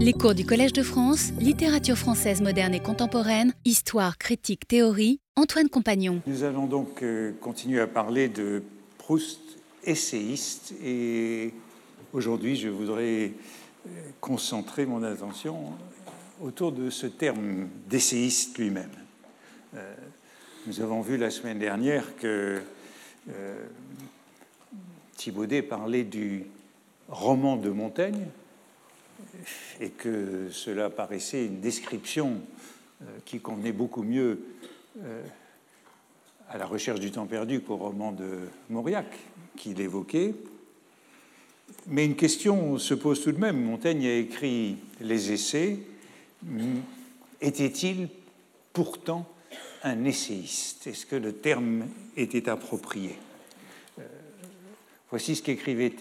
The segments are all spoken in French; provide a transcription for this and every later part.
Les cours du Collège de France, littérature française moderne et contemporaine, histoire, critique, théorie, Antoine Compagnon. Nous allons donc euh, continuer à parler de Proust, essayiste, et aujourd'hui je voudrais euh, concentrer mon attention autour de ce terme d'essayiste lui-même. Euh, nous avons vu la semaine dernière que Thibaudet parlait du roman de Montaigne, et que cela paraissait une description euh, qui convenait beaucoup mieux euh, à la recherche du temps perdu qu'au roman de Mauriac qu'il évoquait. Mais une question se pose tout de même. Montaigne a écrit les essais. Était-il pourtant un essayiste? Est-ce que le terme était approprié? Euh, Voici ce qu'écrivait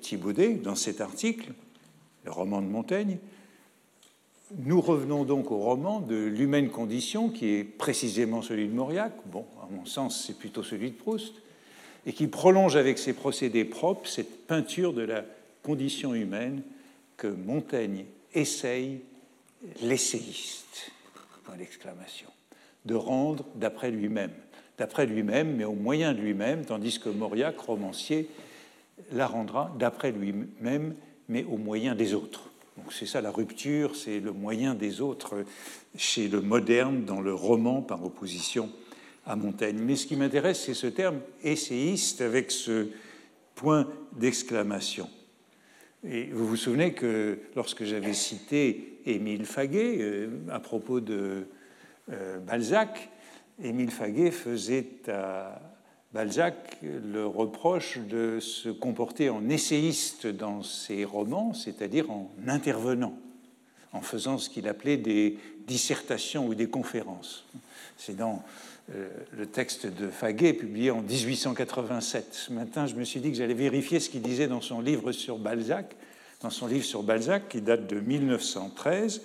Thibaudet dans cet article le roman de Montaigne. Nous revenons donc au roman de l'humaine condition, qui est précisément celui de Mauriac, bon, à mon sens, c'est plutôt celui de Proust, et qui prolonge avec ses procédés propres cette peinture de la condition humaine que Montaigne essaye, l'essayiste, l'exclamation, de rendre d'après lui-même. D'après lui-même, mais au moyen de lui-même, tandis que Mauriac, romancier, la rendra d'après lui-même mais au moyen des autres. Donc c'est ça la rupture, c'est le moyen des autres chez le moderne dans le roman par opposition à Montaigne. Mais ce qui m'intéresse, c'est ce terme essayiste avec ce point d'exclamation. Et vous vous souvenez que lorsque j'avais cité Émile Faguet euh, à propos de euh, Balzac, Émile Faguet faisait à Balzac le reproche de se comporter en essayiste dans ses romans, c'est-à-dire en intervenant, en faisant ce qu'il appelait des dissertations ou des conférences. C'est dans euh, le texte de Faguet publié en 1887. Ce matin, je me suis dit que j'allais vérifier ce qu'il disait dans son livre sur Balzac, dans son livre sur Balzac qui date de 1913.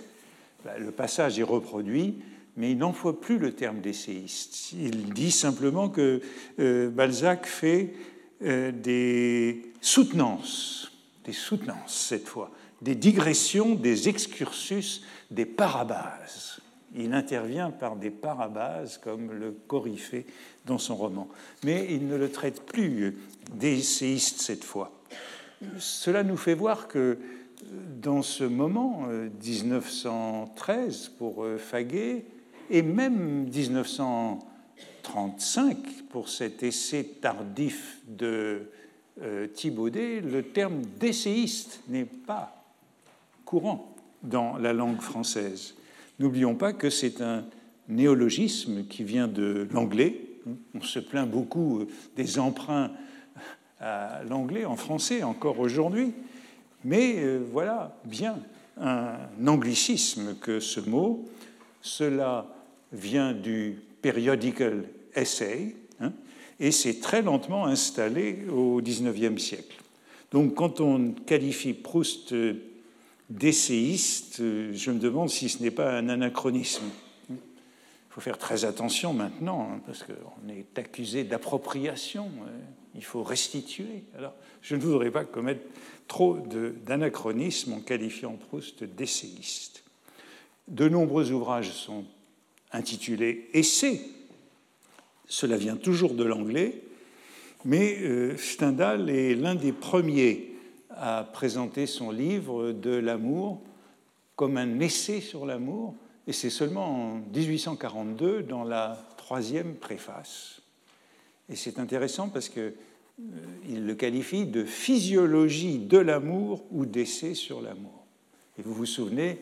Le passage est reproduit mais il n'emploie plus le terme d'essayiste. Il dit simplement que euh, Balzac fait euh, des soutenances, des soutenances cette fois, des digressions, des excursus, des parabases. Il intervient par des parabases comme le Coryphée dans son roman. Mais il ne le traite plus d'essayiste cette fois. Cela nous fait voir que dans ce moment, 1913, euh, pour Faguet, et même 1935, pour cet essai tardif de euh, Thibaudet, le terme d'essayiste n'est pas courant dans la langue française. N'oublions pas que c'est un néologisme qui vient de l'anglais. On se plaint beaucoup des emprunts à l'anglais en français encore aujourd'hui, mais euh, voilà bien un anglicisme que ce mot. Cela vient du periodical essay hein, et s'est très lentement installé au XIXe siècle. Donc quand on qualifie Proust d'essayiste, je me demande si ce n'est pas un anachronisme. Il faut faire très attention maintenant, hein, parce qu'on est accusé d'appropriation, hein. il faut restituer. Alors, je ne voudrais pas commettre trop d'anachronisme en qualifiant Proust d'essayiste. De nombreux ouvrages sont intitulé Essai. Cela vient toujours de l'anglais, mais euh, Stendhal est l'un des premiers à présenter son livre de l'amour comme un essai sur l'amour, et c'est seulement en 1842 dans la troisième préface. Et c'est intéressant parce qu'il euh, le qualifie de physiologie de l'amour ou d'essai sur l'amour. Et vous vous souvenez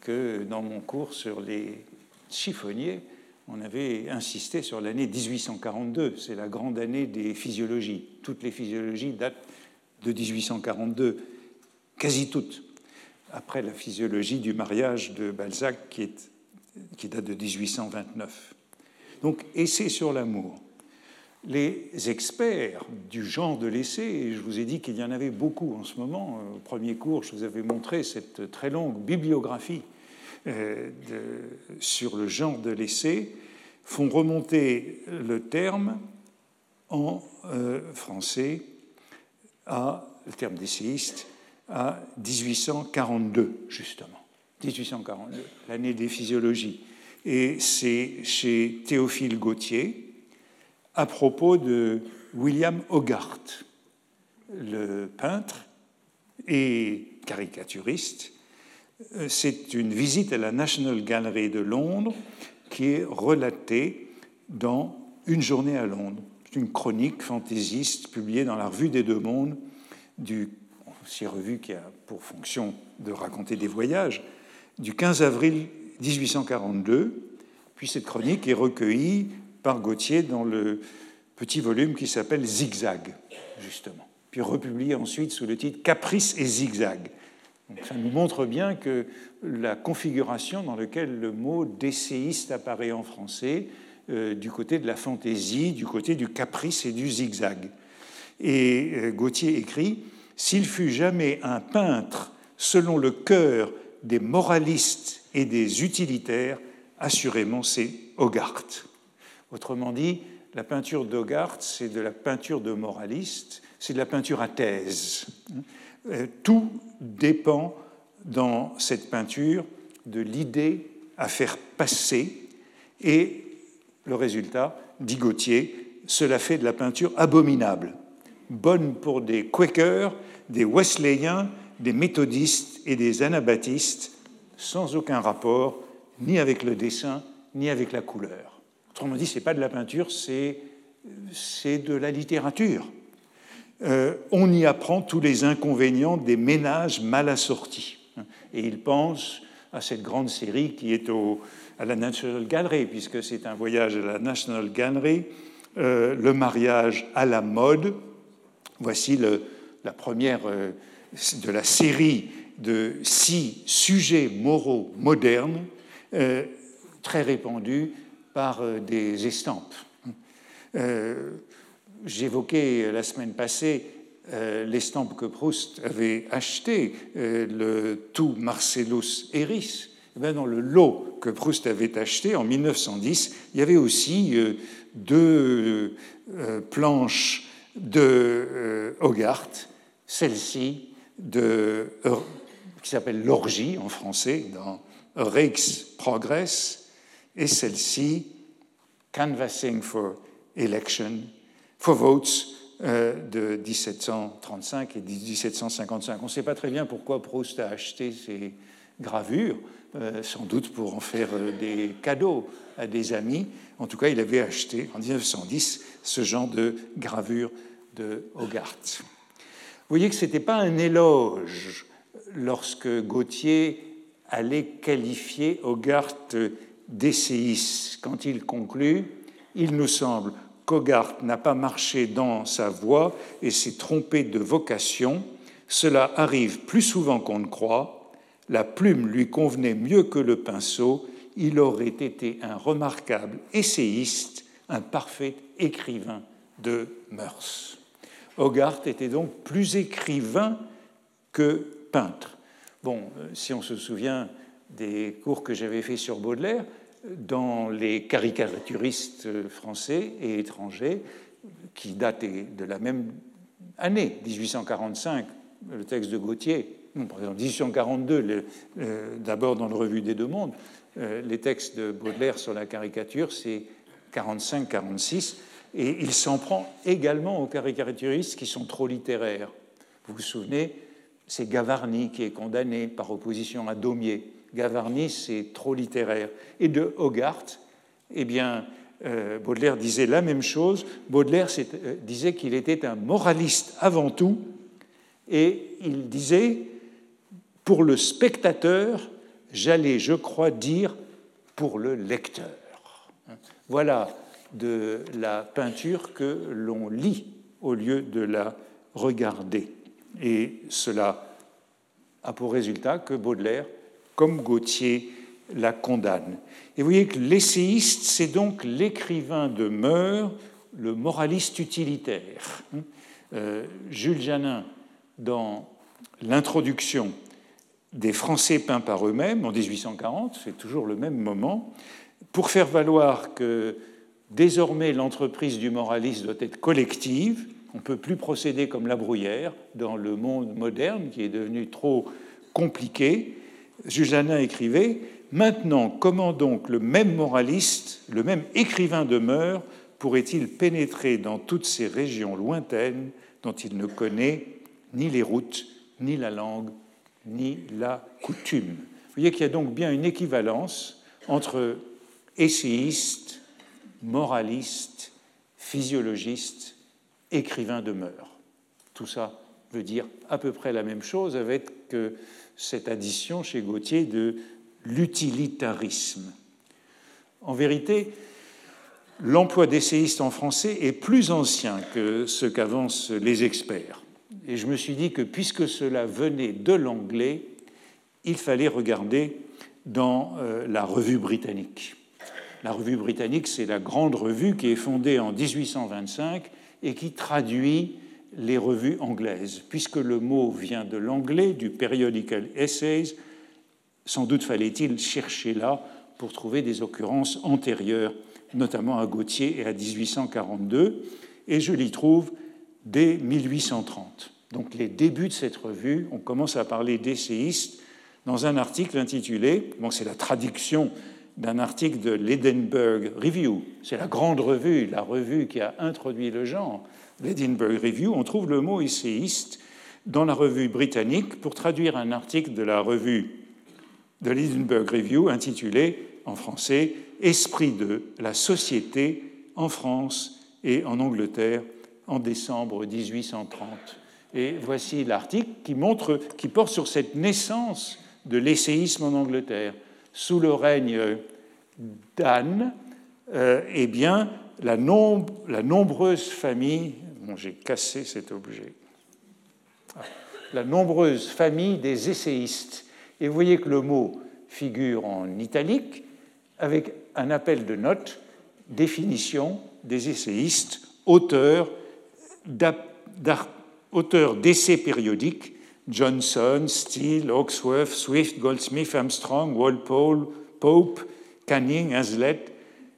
que dans mon cours sur les chiffonnier, on avait insisté sur l'année 1842. C'est la grande année des physiologies. Toutes les physiologies datent de 1842, quasi toutes, après la physiologie du mariage de Balzac qui, date de 1829. Donc, essai sur l'amour. Les experts du genre de l'essai, et je vous ai dit qu'il y en avait beaucoup en ce moment, au premier cours, je vous avais montré cette très longue bibliographie euh, sur le genre de l'essai font remonter le terme en euh, français à le terme d'essayiste à 1842 justement. 1842, l'année des physiologies. Et c'est chez Théophile Gautier, à propos de William Hogarth, le peintre et caricaturiste. C'est une visite à la National Gallery de Londres qui est relatée dans Une journée à Londres. C'est une chronique fantaisiste publiée dans la Revue des Deux Mondes, du, aussi revue qui a pour fonction de raconter des voyages, du 15 avril 1842. Puis cette chronique est recueillie par Gautier dans le petit volume qui s'appelle Zigzag, justement, puis republié ensuite sous le titre Caprice et Zigzag. Ça nous montre bien que la configuration dans laquelle le mot d'essayiste apparaît en français, euh, du côté de la fantaisie, du côté du caprice et du zigzag. Et euh, Gautier écrit S'il fut jamais un peintre selon le cœur des moralistes et des utilitaires, assurément c'est Hogarth. Autrement dit, la peinture d'Hogarth, c'est de la peinture de moraliste, c'est de la peinture à thèse. Euh, tout dépend dans cette peinture de l'idée à faire passer et le résultat, dit Gautier, cela fait de la peinture abominable, bonne pour des Quakers, des Wesleyens, des méthodistes et des anabaptistes, sans aucun rapport ni avec le dessin ni avec la couleur. Autrement dit, ce n'est pas de la peinture, c'est de la littérature. Euh, on y apprend tous les inconvénients des ménages mal assortis. Et il pense à cette grande série qui est à la National Gallery, puisque c'est un voyage à la National Gallery, euh, le mariage à la mode. Voici la première euh, de la série de six sujets moraux modernes, très répandus par des estampes. J'évoquais la semaine passée l'estampe que Proust avait achetée, le Tout Marcellus Eris, eh dans le lot que Proust avait acheté en 1910, il y avait aussi euh, deux euh, planches de euh, Hogarth, celle-ci qui s'appelle L'Orgie en français, dans Rijks Progress, et celle-ci, Canvassing for Election, for Votes, de 1735 et 1755. On ne sait pas très bien pourquoi Proust a acheté ces gravures. Euh, sans doute pour en faire euh, des cadeaux à des amis. En tout cas, il avait acheté en 1910 ce genre de gravure de Hogarth. Vous voyez que ce n'était pas un éloge lorsque Gautier allait qualifier Hogarth d'essayiste. Quand il conclut, il nous semble qu'Hogarth n'a pas marché dans sa voie et s'est trompé de vocation. Cela arrive plus souvent qu'on ne croit la plume lui convenait mieux que le pinceau, il aurait été un remarquable essayiste, un parfait écrivain de mœurs. Hogarth était donc plus écrivain que peintre. Bon, euh, si on se souvient des cours que j'avais faits sur Baudelaire, dans les caricaturistes français et étrangers, qui datent de la même année, 1845, le texte de Gautier, par exemple, 1842, d'abord dans le Revue des Deux Mondes, euh, les textes de Baudelaire sur la caricature, c'est 45-46, et il s'en prend également aux caricaturistes qui sont trop littéraires. Vous vous souvenez, c'est Gavarni qui est condamné par opposition à Daumier. Gavarni, c'est trop littéraire. Et de Hogarth, eh bien, euh, Baudelaire disait la même chose. Baudelaire euh, disait qu'il était un moraliste avant tout, et il disait pour le spectateur, j'allais, je crois, dire pour le lecteur. Voilà de la peinture que l'on lit au lieu de la regarder. Et cela a pour résultat que Baudelaire, comme Gautier, la condamne. Et vous voyez que l'essayiste, c'est donc l'écrivain de mœurs, le moraliste utilitaire. Euh, Jules Janin, dans l'introduction des Français peints par eux-mêmes en 1840, c'est toujours le même moment, pour faire valoir que désormais l'entreprise du moraliste doit être collective, on ne peut plus procéder comme la brouillère dans le monde moderne qui est devenu trop compliqué. Jujanin écrivait Maintenant, comment donc le même moraliste, le même écrivain de mœurs, pourrait-il pénétrer dans toutes ces régions lointaines dont il ne connaît ni les routes, ni la langue, ni la coutume? Vous voyez qu'il y a donc bien une équivalence entre essayiste, moraliste, physiologiste, écrivain de mœurs. Tout ça veut dire à peu près la même chose avec cette addition chez Gauthier de l'utilitarisme. En vérité, l'emploi d'essayiste en français est plus ancien que ce qu'avancent les experts. Et je me suis dit que puisque cela venait de l'anglais, il fallait regarder dans euh, la revue britannique. La revue britannique, c'est la grande revue qui est fondée en 1825 et qui traduit les revues anglaises. Puisque le mot vient de l'anglais, du periodical essays, sans doute fallait-il chercher là pour trouver des occurrences antérieures, notamment à Gautier et à 1842, et je l'y trouve dès 1830. Donc les débuts de cette revue, on commence à parler d'essayistes dans un article intitulé, bon c'est la traduction d'un article de l'Edinburgh Review, c'est la grande revue, la revue qui a introduit le genre, l'Edinburgh Review, on trouve le mot essayiste dans la revue britannique pour traduire un article de la revue de l'Edinburgh Review intitulé en français Esprit de la société en France et en Angleterre en décembre 1830. Et voici l'article qui montre, qui porte sur cette naissance de l'essayisme en Angleterre. Sous le règne d'Anne, euh, eh bien, la, la, nombreuse famille, j'ai cassé cet objet, ah, la nombreuse famille des essayistes. Et vous voyez que le mot figure en italique avec un appel de note, définition des essayistes, auteurs d'essais périodiques, Johnson, Steele, Hawksworth, Swift, Goldsmith, Armstrong, Walpole, Pope, Canning, Hazlitt,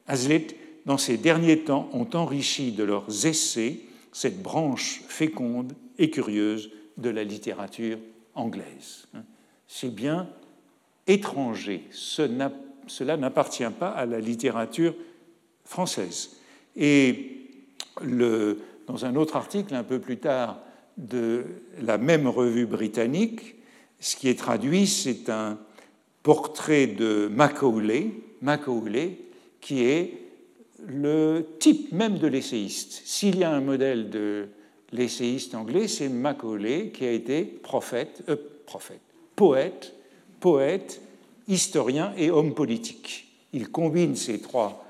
Hazlitt, dans ces derniers temps, ont enrichi de leurs essais cette branche féconde et curieuse de la littérature anglaise c'est bien étranger. cela n'appartient pas à la littérature française. Et dans un autre article, un peu plus tard, de la même revue britannique, ce qui est traduit, c'est un portrait de Macaulay, Macaulay, qui est le type même de l'essayiste. S'il y a un modèle de l'essayiste anglais, c'est Macaulay qui a été prophète, euh, prophète, poète, poète, historien et homme politique. Il combine ces trois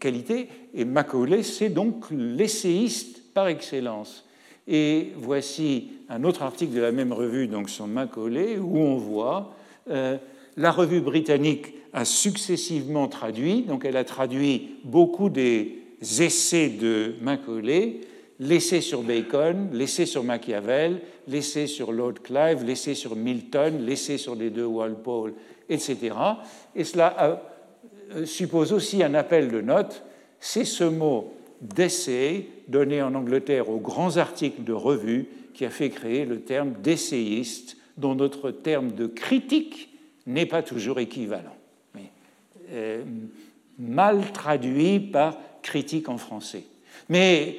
qualités et Macaulay, c'est donc l'essayiste par excellence. Et voici un autre article de la même revue, donc sur Macaulay, où on voit euh, la revue britannique a successivement traduit, donc elle a traduit beaucoup des essais de Macaulay, l'essai sur Bacon, l'essai sur Machiavel, l'essai sur Lord Clive, l'essai sur Milton, l'essai sur les deux Walpole, etc. Et cela euh, suppose aussi un appel de note. C'est ce mot d'essai donné en Angleterre aux grands articles de revue qui a fait créer le terme d'essayiste, dont notre terme de critique n'est pas toujours équivalent, euh, mal traduit par critique en français. Mais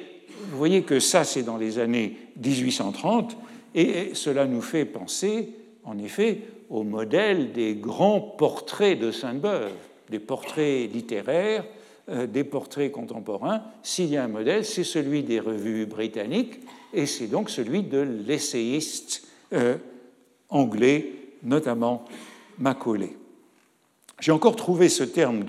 vous voyez que ça, c'est dans les années 1830, et cela nous fait penser, en effet, au modèle des grands portraits de Sainte-Beuve, des portraits littéraires, euh, des portraits contemporains. S'il y a un modèle, c'est celui des revues britanniques, et c'est donc celui de l'essayiste euh, anglais, notamment Macaulay. J'ai encore trouvé ce terme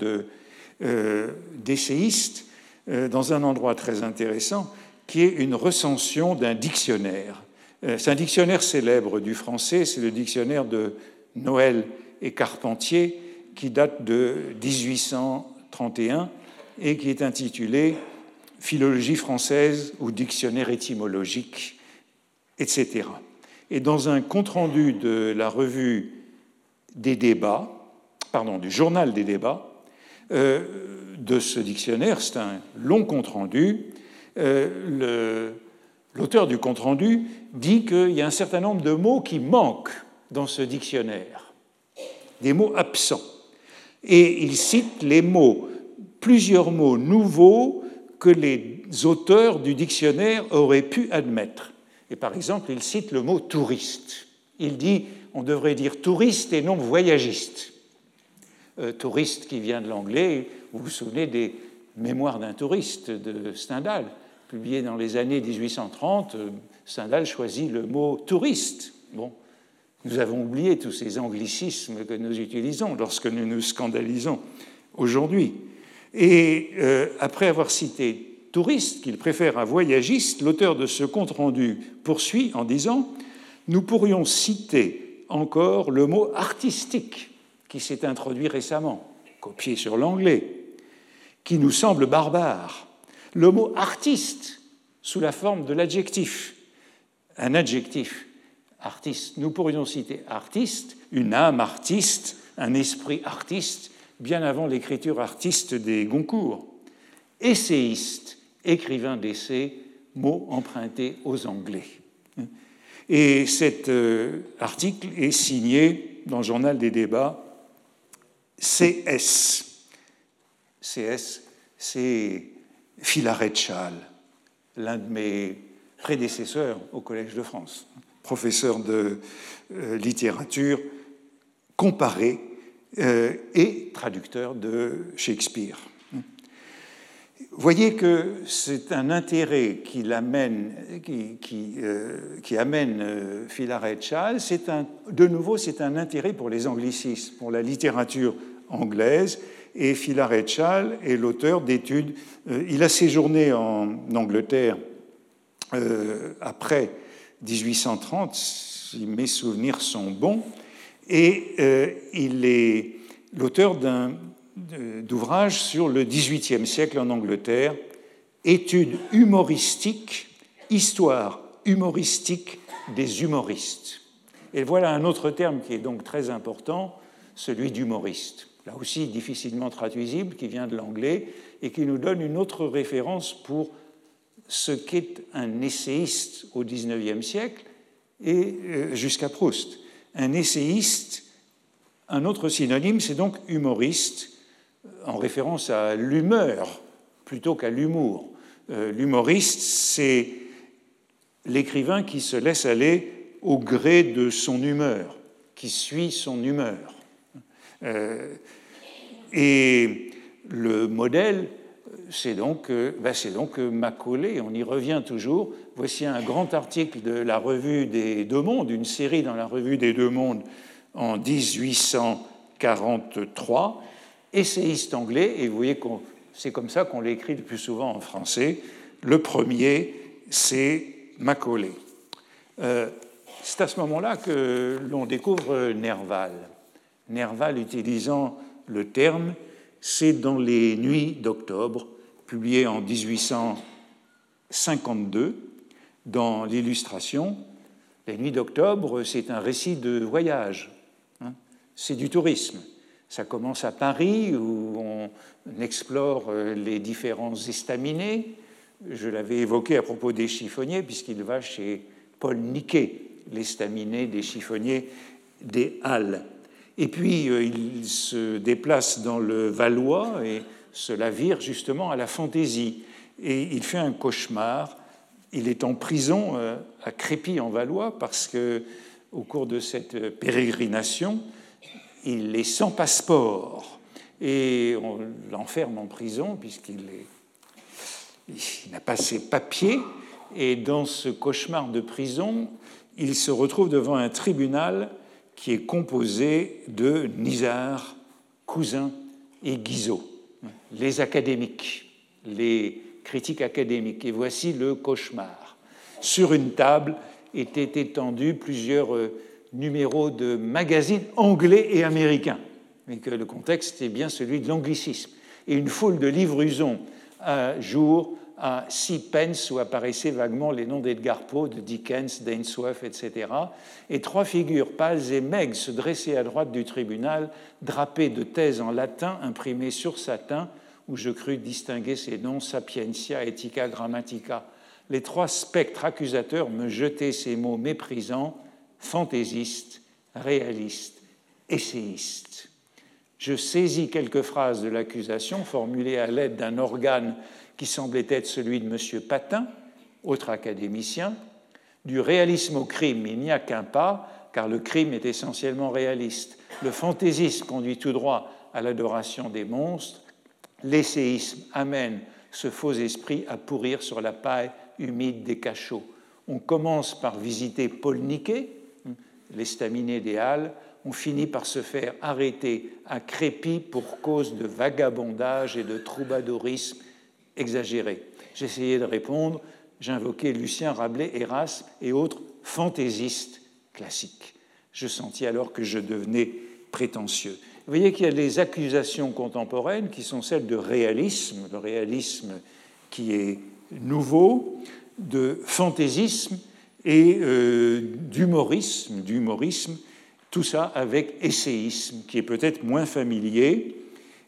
euh, d'essayiste dans un endroit très intéressant qui est une recension d'un dictionnaire. Euh, c'est un dictionnaire célèbre du français, c'est le dictionnaire de Noël et Carpentier qui date de 1831 et qui est intitulé Philologie française ou dictionnaire étymologique, etc. Et dans un compte-rendu de la revue des débats, du journal des débats, euh, de ce dictionnaire, c'est un long compte-rendu, euh, l'auteur du compte-rendu dit qu'il y a un certain nombre de mots qui manquent dans ce dictionnaire. des mots absents. Et il cite les mots, plusieurs mots nouveaux que les auteurs du dictionnaire auraient pu admettre. Et par exemple, il cite le mot touriste. Il dit on devrait dire touriste et non voyagiste. Euh, touriste qui vient de l'anglais, vous vous souvenez des Mémoires d'un touriste de Stendhal, publié dans les années 1830. Euh, Stendhal choisit le mot touriste. Bon, nous avons oublié tous ces anglicismes que nous utilisons lorsque nous nous scandalisons aujourd'hui. Et euh, après avoir cité touriste, qu'il préfère à voyagiste, l'auteur de ce compte-rendu poursuit en disant Nous pourrions citer encore le mot artistique qui s'est introduit récemment, copié sur l'anglais, qui nous semble barbare. Le mot artiste sous la forme de l'adjectif, un adjectif artiste. Nous pourrions citer artiste, une âme artiste, un esprit artiste, bien avant l'écriture artiste des Goncourt. Essayiste, écrivain d'essais, mot emprunté aux Anglais. Et cet euh, article est signé dans le journal des débats CS. CS, c'est Filaret Chal, l'un de mes prédécesseurs au Collège de France professeur de euh, littérature comparée euh, et traducteur de Shakespeare. Voyez que c'est un intérêt qui, amène, qui, euh, qui amène Philaret Chal. C'est un, de nouveau, c'est un intérêt pour les anglicismes, pour la littérature anglaise. Et Philaret Chal est l'auteur d'études. il a séjourné en Angleterre après 1830, si mes souvenirs sont bons, et euh, il est l'auteur d'un d'ouvrages sur le XVIIIe siècle en Angleterre, études humoristiques, histoire humoristique des humoristes. Et voilà un autre terme qui est donc très important, celui d'humoriste. Là aussi difficilement traduisible, qui vient de l'anglais et qui nous donne une autre référence pour ce qu'est un essayiste au XIXe siècle et euh, jusqu'à Proust. Un essayiste, un autre synonyme, c'est donc humoriste, en référence à l'humeur plutôt qu'à l'humour. Euh, l'humoriste, c'est l'écrivain qui se laisse aller au gré de son humeur, qui suit son humeur. Euh, et le modèle, c'est donc, euh, ben, donc Macaulay, on y revient toujours. Voici un grand article de la Revue des Deux Mondes, une série dans la Revue des Deux Mondes en 1843, essayiste anglais, et vous voyez que c'est comme ça qu'on l'écrit le plus souvent en français. Le premier, c'est Macaulay. Euh, c'est à ce moment-là que l'on découvre Nerval. Nerval utilisant le terme c'est dans les Nuits d'octobre, publié en 1852 dans l'illustration. Les Nuits d'octobre, c'est un récit de voyage, hein. c'est du tourisme. Ça commence à Paris où on explore euh, les différents estaminets. Je l'avais évoqué à propos des chiffonniers, puisqu'il va chez Paul Niquet, l'estaminet des chiffonniers des Halles. Et puis euh, il se déplace dans le Valois et cela vire justement à la fantaisie. Et il fait un cauchemar. Il est en prison euh, à Crépy en Valois parce que au cours de cette pérégrination, il est sans passeport et on l'enferme en prison puisqu'il n'a pas ses papiers. Et dans ce cauchemar de prison, il se retrouve devant un tribunal qui est composé de Nizar, Cousin et Guizot, les académiques, les critiques académiques. Et voici le cauchemar. Sur une table étaient étendus plusieurs euh, numéros de magazines anglais et américains, mais que le contexte est bien celui de l'anglicisme, et une foule de livres usons à jour à six pence où apparaissaient vaguement les noms d'Edgar Poe, de Dickens, d'Ainsworth, etc. Et trois figures pâles et maigres se dressaient à droite du tribunal, drapées de thèses en latin imprimées sur satin, où je crus distinguer ces noms Sapientia, Ethica, Grammatica. Les trois spectres accusateurs me jetaient ces mots méprisants fantaisiste, réaliste essayiste. Je saisis quelques phrases de l'accusation formulées à l'aide d'un organe qui semblait être celui de M. Patin, autre académicien. Du réalisme au crime, il n'y a qu'un pas, car le crime est essentiellement réaliste. Le fantaisisme conduit tout droit à l'adoration des monstres. L'essayisme amène ce faux esprit à pourrir sur la paille humide des cachots. On commence par visiter Paul Niquet, l'estaminet des Halles, on finit par se faire arrêter à Crépy pour cause de vagabondage et de troubadourisme exagéré. J'essayais de répondre, j'invoquais Lucien Rabelais, Erasme et autres fantaisistes classiques. Je sentis alors que je devenais prétentieux. Vous voyez qu'il y a les accusations contemporaines qui sont celles de réalisme, le réalisme qui est nouveau, de fantaisisme et euh, d'humorisme, d'humorisme, tout ça avec essayisme, qui est peut-être moins familier,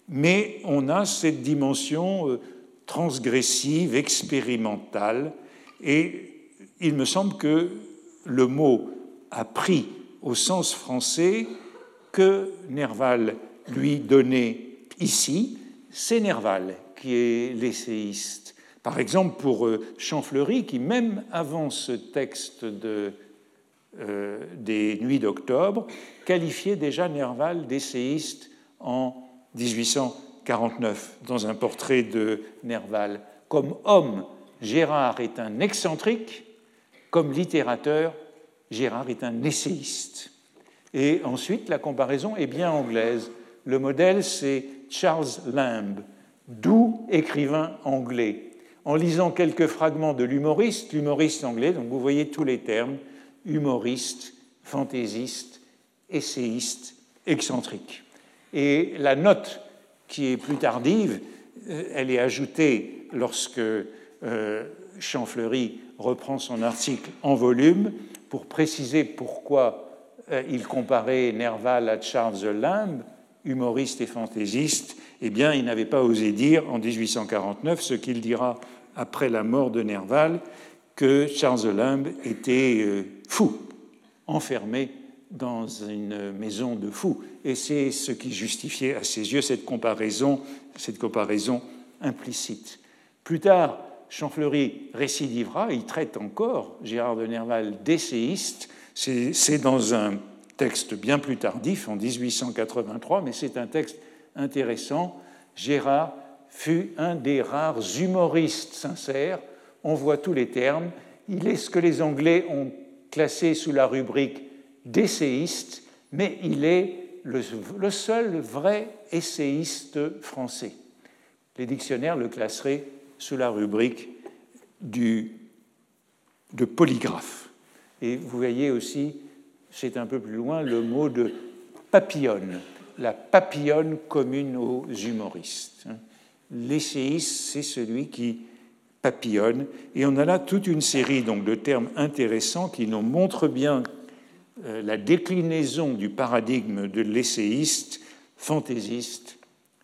mais on a cette dimension euh, transgressive, expérimentale, et il me semble que le mot a pris au sens français que Nerval lui donnait ici, c'est Nerval qui est l'essayiste. Par exemple, pour euh, Champfleury, qui même avant ce texte euh, des Nuits d'octobre, qualifiait déjà Nerval d'essayiste en 1849, dans un portrait de Nerval. Comme homme, Gérard est un excentrique, comme littérateur, Gérard est un essayiste. Et ensuite, la comparaison est bien anglaise. Le modèle, c'est Charles Lamb, doux écrivain anglais. En lisant quelques fragments de l'humoriste, l'humoriste anglais, donc vous voyez tous les termes, humoriste, fantaisiste, essayiste, excentrique. Et la note qui est plus tardive, euh, elle est ajoutée lorsque euh, Champfleury reprend son article en volume pour préciser pourquoi euh, il comparait Nerval à Charles Lamb, humoriste et fantaisiste, eh bien, il n'avait pas osé dire en 1849 ce qu'il dira après la mort de Nerval, que Charles Lamb était euh, fou, enfermé dans une maison de fous. Et c'est ce qui justifiait à ses yeux cette comparaison, cette comparaison implicite. Plus tard, Champfleury récidivera, il traite encore Gérard de Nerval d'essayiste, c'est dans un texte bien plus tardif, en 1883, mais c'est un texte intéressant. Gérard fut un des rares humoristes sincères. On voit tous les termes. Il est ce que les Anglais ont classé sous la rubrique d'essayiste, mais il est le, seul vrai essayiste français. Les dictionnaires le classeraient sous la rubrique du, de polygraphe. Et vous voyez aussi, c'est un peu plus loin, le mot de papillonne, la papillonne commune aux humoristes. L'essayiste, c'est celui qui papillonne. Et on a là toute une série donc, de termes intéressants qui nous montrent bien euh, la déclinaison du paradigme de l'essayiste, fantaisiste,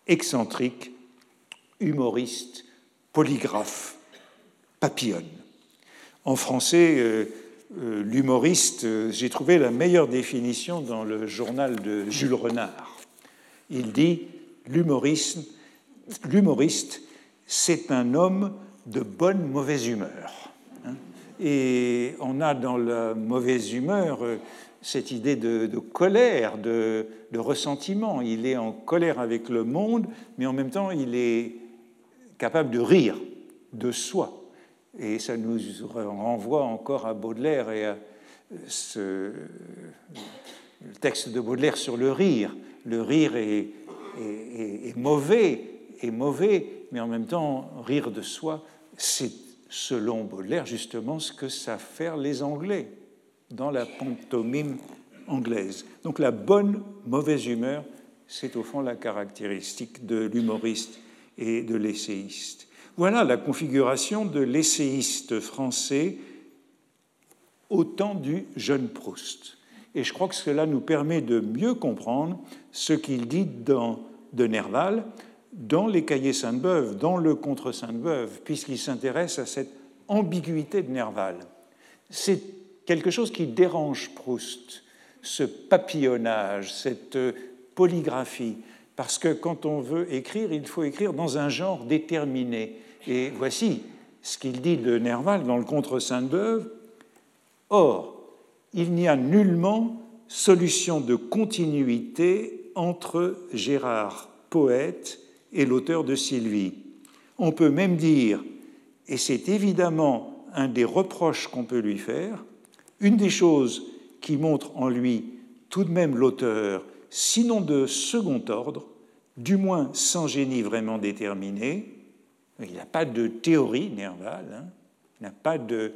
excentrique, humoriste, polygraphe, papillonne. En français, euh, euh, l'humoriste, j'ai trouvé la meilleure définition dans le journal de Jules Renard. Il dit l'humoriste, c'est un homme de bonne mauvaise humeur. Hein. Et on a dans la mauvaise humeur euh, cette idée de, colère, de, ressentiment. Il est en colère avec le monde, mais en même temps, il est capable de rire de soi. Et ça nous renvoie encore à Baudelaire et à ce le texte de Baudelaire sur le rire. Le rire est, mauvais, est mauvais, mais en même temps, rire de soi, c'est selon Baudelaire justement ce que savent faire les Anglais dans la pantomime anglaise. Donc la bonne mauvaise humeur, c'est au fond la caractéristique de l'humoriste et de l'essayiste. Voilà la configuration de l'essayiste français au temps du jeune Proust. Et je crois que cela nous permet de mieux comprendre ce qu'il dit dans, de Nerval dans les cahiers Sainte-Beuve, dans le contre Sainte-Beuve, puisqu'il s'intéresse à cette ambiguïté de Nerval. C'est quelque chose qui dérange Proust. ce papillonnage, cette polygraphie, parce que quand on veut écrire, il faut écrire dans un genre déterminé. Et voici ce qu'il dit de Nerval dans le Contre Sainte-Beuve. Or, il n'y a nullement solution de continuité entre Gérard, poète, et l'auteur de Sylvie. On peut même dire, et c'est évidemment un des reproches qu'on peut lui faire, une des choses qui montre en lui tout de même l'auteur, sinon de second ordre, du moins sans génie vraiment déterminé. Il n'a pas de théorie, Nerval. Hein. Il n'a pas de.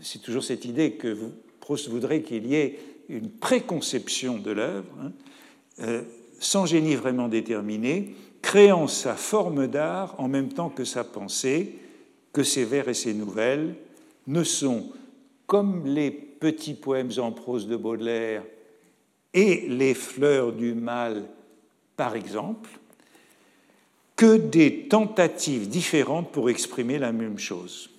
C'est toujours cette idée que Proust voudrait qu'il y ait une préconception de l'œuvre, hein. euh, sans génie vraiment déterminé, créant sa forme d'art en même temps que sa pensée, que ses vers et ses nouvelles ne sont, comme les petits poèmes en prose de Baudelaire et les fleurs du mal, par exemple, que des tentatives différentes pour exprimer la même chose.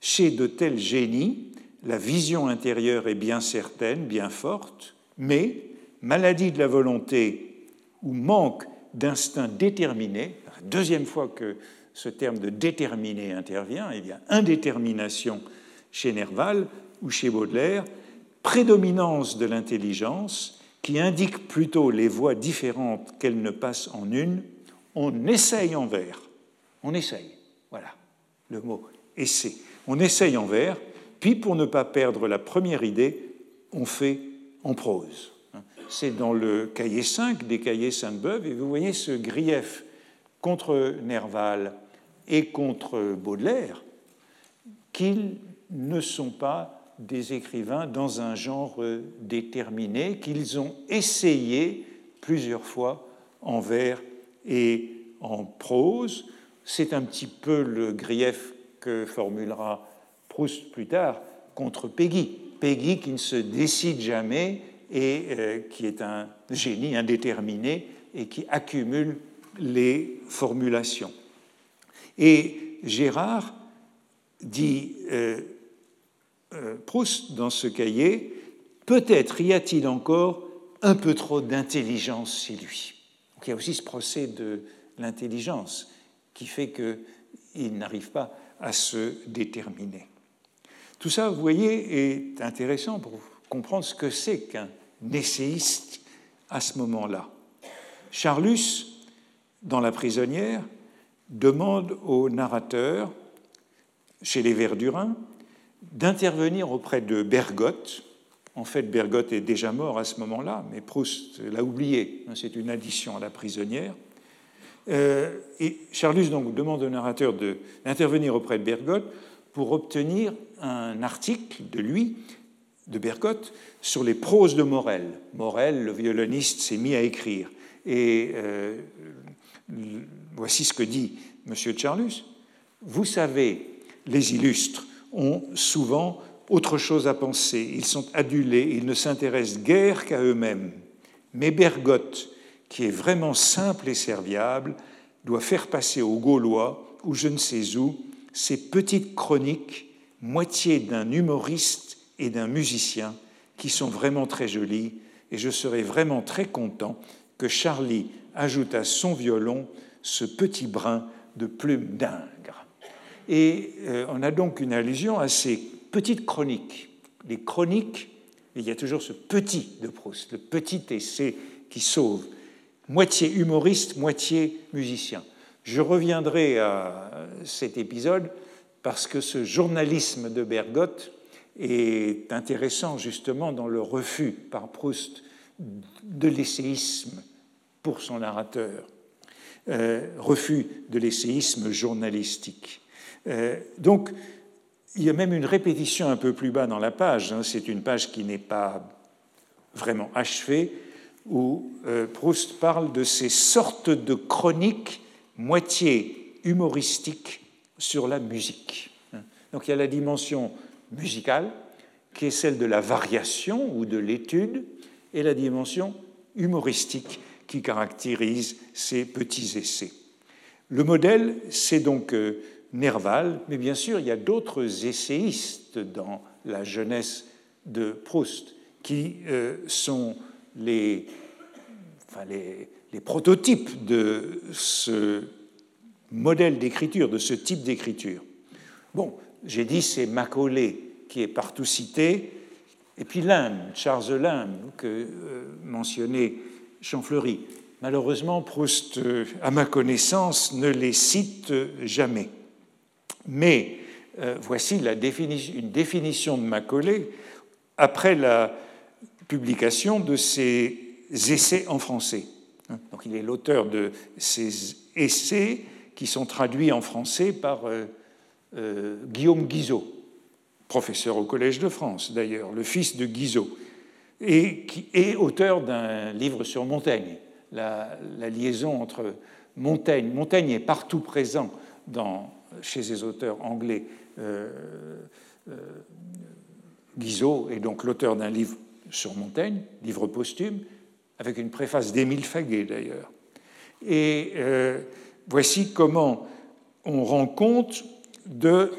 Chez de tels génies, la vision intérieure est bien certaine, bien forte, mais maladie de la volonté ou manque d'instinct déterminé, deuxième fois que ce terme de déterminé intervient, il y a indétermination chez Nerval ou chez Baudelaire, prédominance de l'intelligence qui indique plutôt les voies différentes qu'elle ne passe en une, on essaye en vers. On essaye. Voilà le mot essayer. On essaye en vers, puis pour ne pas perdre la première idée, on fait en prose. C'est dans le cahier 5 des cahiers Sainte-Beuve, et vous voyez ce grief contre Nerval et contre Baudelaire, qu'ils ne sont pas des écrivains dans un genre déterminé, qu'ils ont essayé plusieurs fois en vers et en prose. C'est un petit peu le grief que formulera Proust plus tard contre Peggy. Peggy qui ne se décide jamais et euh, qui est un génie indéterminé et qui accumule les formulations. Et Gérard dit euh, euh, Proust dans ce cahier, peut-être y a-t-il encore un peu trop d'intelligence chez lui il y a aussi ce procès de l'intelligence qui fait qu'il n'arrive pas à se déterminer. Tout ça, vous voyez, est intéressant pour comprendre ce que c'est qu'un essayiste à ce moment-là. Charlus, dans La prisonnière, demande au narrateur, chez les Verdurins, d'intervenir auprès de Bergotte, en fait, Bergotte est déjà mort à ce moment-là, mais Proust l'a oublié. Hein, c'est une addition à la prisonnière. Euh, et Charlus donc demande au narrateur d'intervenir auprès de Bergotte pour obtenir un article de lui, de Bergotte, sur les proses de Morel. Morel, le violoniste, s'est mis à écrire. Et euh, voici ce que dit M. Charlus. Vous savez, les illustres ont souvent autre chose à penser. Ils sont adulés, ils ne s'intéressent guère qu'à eux-mêmes. Mais Bergotte, qui est vraiment simple et serviable, doit faire passer aux Gaulois, ou je ne sais où, ces petites chroniques, moitié d'un humoriste et d'un musicien, qui sont vraiment très jolies, et je serais vraiment très content que Charlie ajoute à son violon ce petit brin de plume d'ingre. Et euh, on a donc une allusion à ces petites chroniques. Les chroniques, il y a toujours ce petit de Proust, le petit essai qui sauve, moitié humoriste, moitié musicien. Je reviendrai à cet épisode parce que ce journalisme de Bergotte est intéressant justement dans le refus par Proust de l'essayisme pour son narrateur, euh, refus de l'essayisme journalistique. Euh, donc, il y a même une répétition un peu plus bas dans la page, hein. c'est une page qui n'est pas vraiment achevée, où euh, Proust parle de ces sortes de chroniques moitié humoristiques sur la musique. Donc il y a la dimension musicale, qui est celle de la variation ou de l'étude, et la dimension humoristique qui caractérise ces petits essais. Le modèle, c'est donc euh, Nerval, mais bien sûr, il y a d'autres essayistes dans la jeunesse de Proust. qui euh, sont les, enfin les, les, prototypes de ce modèle d'écriture, de ce type d'écriture. Bon, j'ai dit c'est Macaulay qui est partout cité, et puis Limbe, Charles Limbe, que euh, mentionnait Champfleury. Malheureusement, Proust, euh, à ma connaissance, ne les cite jamais. Mais euh, voici la une définition de Macaulay après la publication de ses essais en français. Donc, il est l'auteur de ces essais qui sont traduits en français par euh, Guillaume Guizot, professeur au Collège de France d'ailleurs, le fils de Guizot, et qui est auteur d'un livre sur Montaigne, la, liaison entre Montaigne. Montaigne est partout présent chez les auteurs anglais. Euh, euh, Guizot est donc l'auteur d'un livre sur Montaigne, livre posthume, avec une préface d'Émile Faguet d'ailleurs. Et voici comment on rend compte de,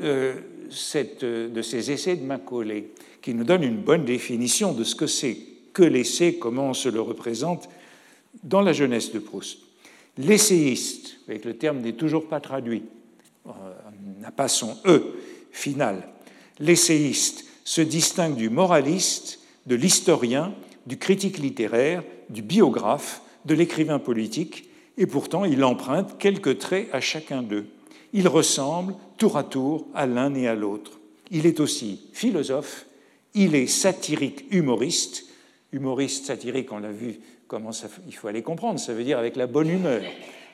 euh, de ces essais de Macaulay, qui nous donne une bonne définition de ce que c'est que l'essai, comment on se le représente dans la jeunesse de Proust. L'essayiste, avec le terme n'est toujours pas traduit, euh, n'a pas son E final. L'essayiste se distingue du moraliste, de l'historien, du critique littéraire, du biographe, de l'écrivain politique, et pourtant il emprunte quelques traits à chacun d'eux il ressemble tour à tour à l'un et à l'autre. Il est aussi philosophe, il est satirique humoriste. Humoriste satirique, on l'a vu, comment il faut aller comprendre, ça veut dire avec la bonne humeur,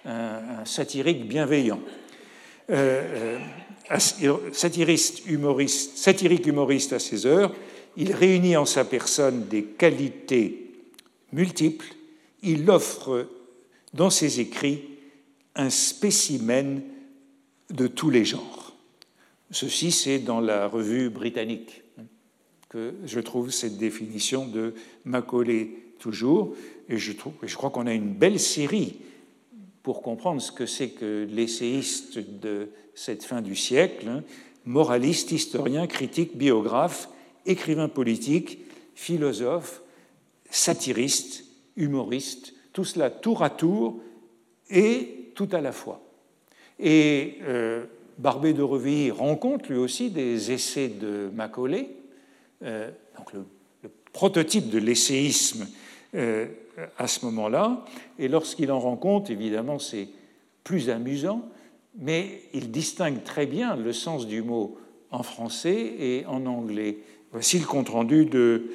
un, satirique bienveillant. Euh, euh, satiriste humoriste, satirique humoriste à ses heures, il réunit en sa personne des qualités multiples, il offre dans ses écrits un spécimen de tous les genres. Ceci, c'est dans la revue britannique que je trouve cette définition de Macaulay toujours, et je, trouve, je crois qu'on a une belle série pour comprendre ce que c'est que l'essayiste de cette fin du siècle, hein. moraliste, historien, critique, biographe, écrivain politique, philosophe, satiriste, humoriste, tout cela tour à tour et tout à la fois. Et euh, Barbé de Revilly rencontre lui aussi des essais de Macaulay, euh, donc le, prototype de l'essayisme euh, à ce moment-là. Et lorsqu'il en rencontre, évidemment, c'est plus amusant, mais il distingue très bien le sens du mot en français et en anglais. Voici le compte-rendu de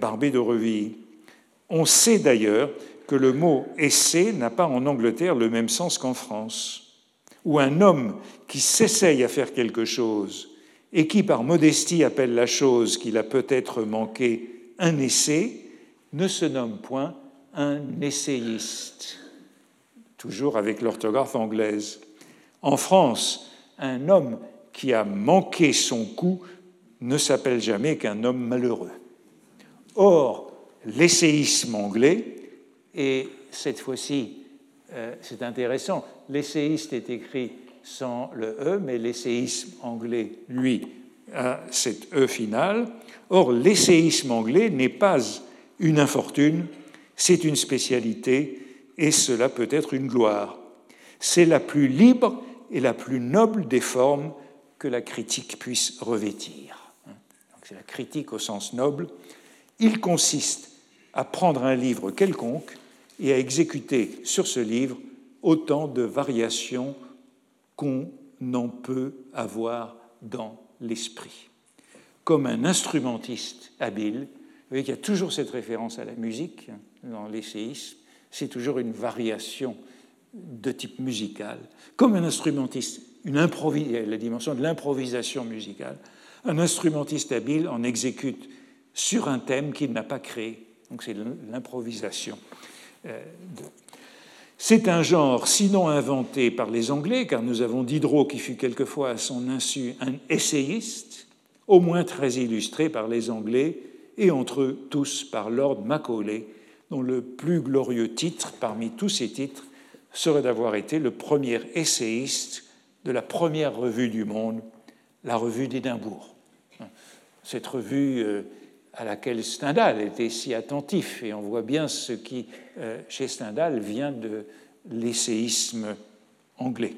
Barbé de Revilly. On sait d'ailleurs que le mot essai n'a pas en Angleterre le même sens qu'en France, où un homme qui s'essaye à faire quelque chose et qui par modestie appelle la chose qu'il a peut-être manqué un essai, ne se nomme point un essayiste, toujours avec l'orthographe anglaise. En France, un homme qui a manqué son coup ne s'appelle jamais qu'un homme malheureux. Or, l'essayisme anglais et cette fois-ci, euh, c'est intéressant, l'essayiste est écrit sans le E, mais l'essayisme anglais, lui, a cet E final. Or, l'essayisme anglais n'est pas une infortune, c'est une spécialité, et cela peut être une gloire. C'est la plus libre et la plus noble des formes que la critique puisse revêtir. C'est la critique au sens noble. Il consiste à prendre un livre quelconque et à exécuter sur ce livre autant de variations qu'on n'en peut avoir dans l'esprit. Comme un instrumentiste habile, vous voyez qu'il y a toujours cette référence à la musique hein, dans l'essayisme, c'est toujours une variation de type musical. Comme un instrumentiste, une la dimension de l'improvisation musicale, un instrumentiste habile en exécute sur un thème qu'il n'a pas créé. Donc c'est l'improvisation. Euh, c'est un genre, sinon inventé par les Anglais, car nous avons Diderot qui fut quelquefois à son insu un essayiste, au moins très illustré par les Anglais, et entre eux tous par Lord Macaulay, dont le plus glorieux titre parmi tous ces titres serait d'avoir été le premier essayiste de la première revue du monde, la revue d'Édimbourg. Cette revue euh, à laquelle Stendhal était si attentif. Et on voit bien ce qui, euh, chez Stendhal, vient de l'essayisme anglais.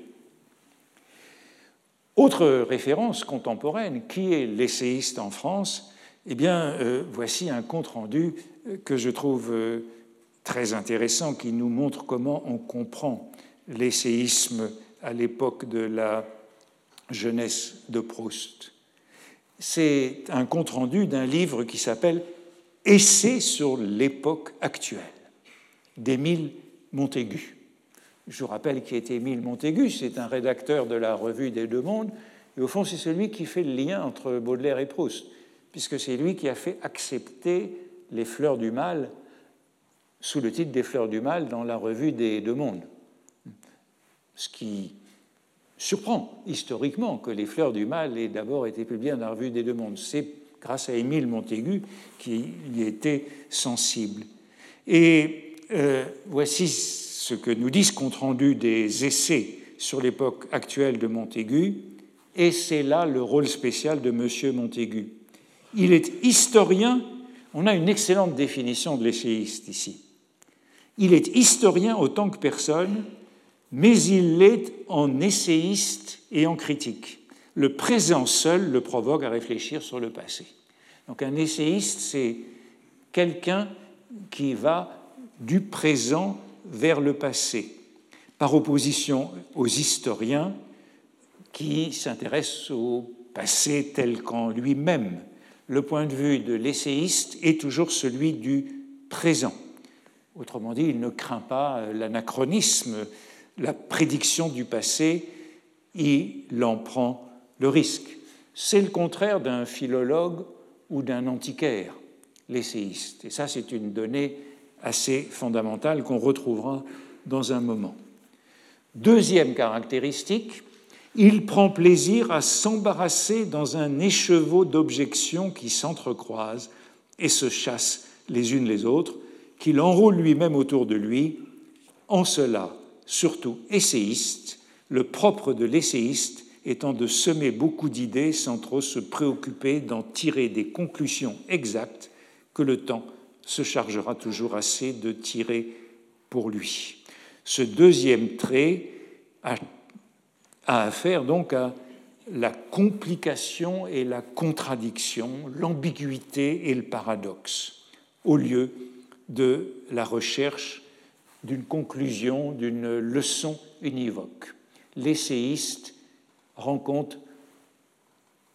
Autre référence contemporaine, qui est l'essayiste en France? Eh bien, euh, voici un compte-rendu que je trouve euh, très intéressant, qui nous montre comment on comprend l'essayisme à l'époque de la jeunesse de Proust. C'est un compte-rendu d'un livre qui s'appelle Essai sur l'époque actuelle d'Émile Montaigu. Je vous rappelle qui est Émile Montaigu, c'est un rédacteur de la revue des Deux Mondes, et au fond c'est celui qui fait le lien entre Baudelaire et Proust, puisque c'est lui qui a fait accepter les fleurs du mal sous le titre des fleurs du mal dans la revue des Deux Mondes. Ce qui surprend historiquement que les fleurs du mal aient d'abord été publiées dans la revue des Deux Mondes. C'est grâce à Émile Montaigu qui y était sensible. Et euh, voici ce que nous dit ce compte-rendu des essais sur l'époque actuelle de Montaigu, et c'est là le rôle spécial de M. Montaigu. Il est historien, on a une excellente définition de l'essayiste ici. Il est historien autant que personne, mais il l'est en essayiste et en critique. Le présent seul le provoque à réfléchir sur le passé. Donc un essayiste, c'est quelqu'un qui va du présent vers le passé, par opposition aux historiens qui s'intéressent au passé tel qu'en lui-même. Le point de vue de l'essayiste est toujours celui du présent. Autrement dit, il ne craint pas l'anachronisme, la prédiction du passé, il en prend le risque. C'est le contraire d'un philologue ou d'un antiquaire, l'essayiste. Et ça, c'est une donnée assez fondamentale qu'on retrouvera dans un moment. Deuxième caractéristique, il prend plaisir à s'embarrasser dans un écheveau d'objections qui s'entrecroisent et se chassent les unes les autres, qu'il enroule lui-même autour de lui, en cela surtout essayiste, le propre de l'essayiste étant de semer beaucoup d'idées sans trop se préoccuper d'en tirer des conclusions exactes que le temps se chargera toujours assez de tirer pour lui. Ce deuxième trait a, affaire donc à la complication et la contradiction, l'ambiguïté et le paradoxe, au lieu de la recherche d'une conclusion, d'une leçon univoque. L'essayiste rend compte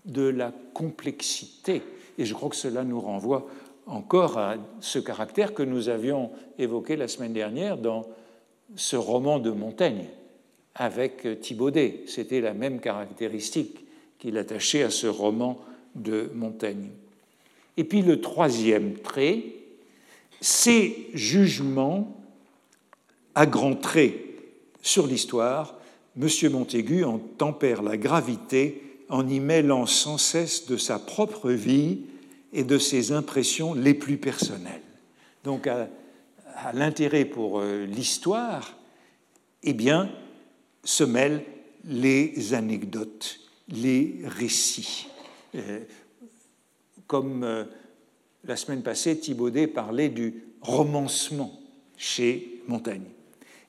de la complexité, et je crois que cela nous renvoie encore à ce caractère que nous avions évoqué la semaine dernière dans ce roman de Montaigne avec Thibaudet. C'était la même caractéristique qu'il attachait à ce roman de Montaigne. Et puis le troisième trait, ces jugements à grands traits sur l'histoire, M. Montaigu en tempère la gravité en y mêlant sans cesse de sa propre vie et de ses impressions les plus personnelles. Donc à, l'intérêt pour euh, l'histoire, eh bien, se mêlent les anecdotes, les récits. Euh, comme euh, la semaine passée, Thibaudet parlait du romancement chez Montaigne.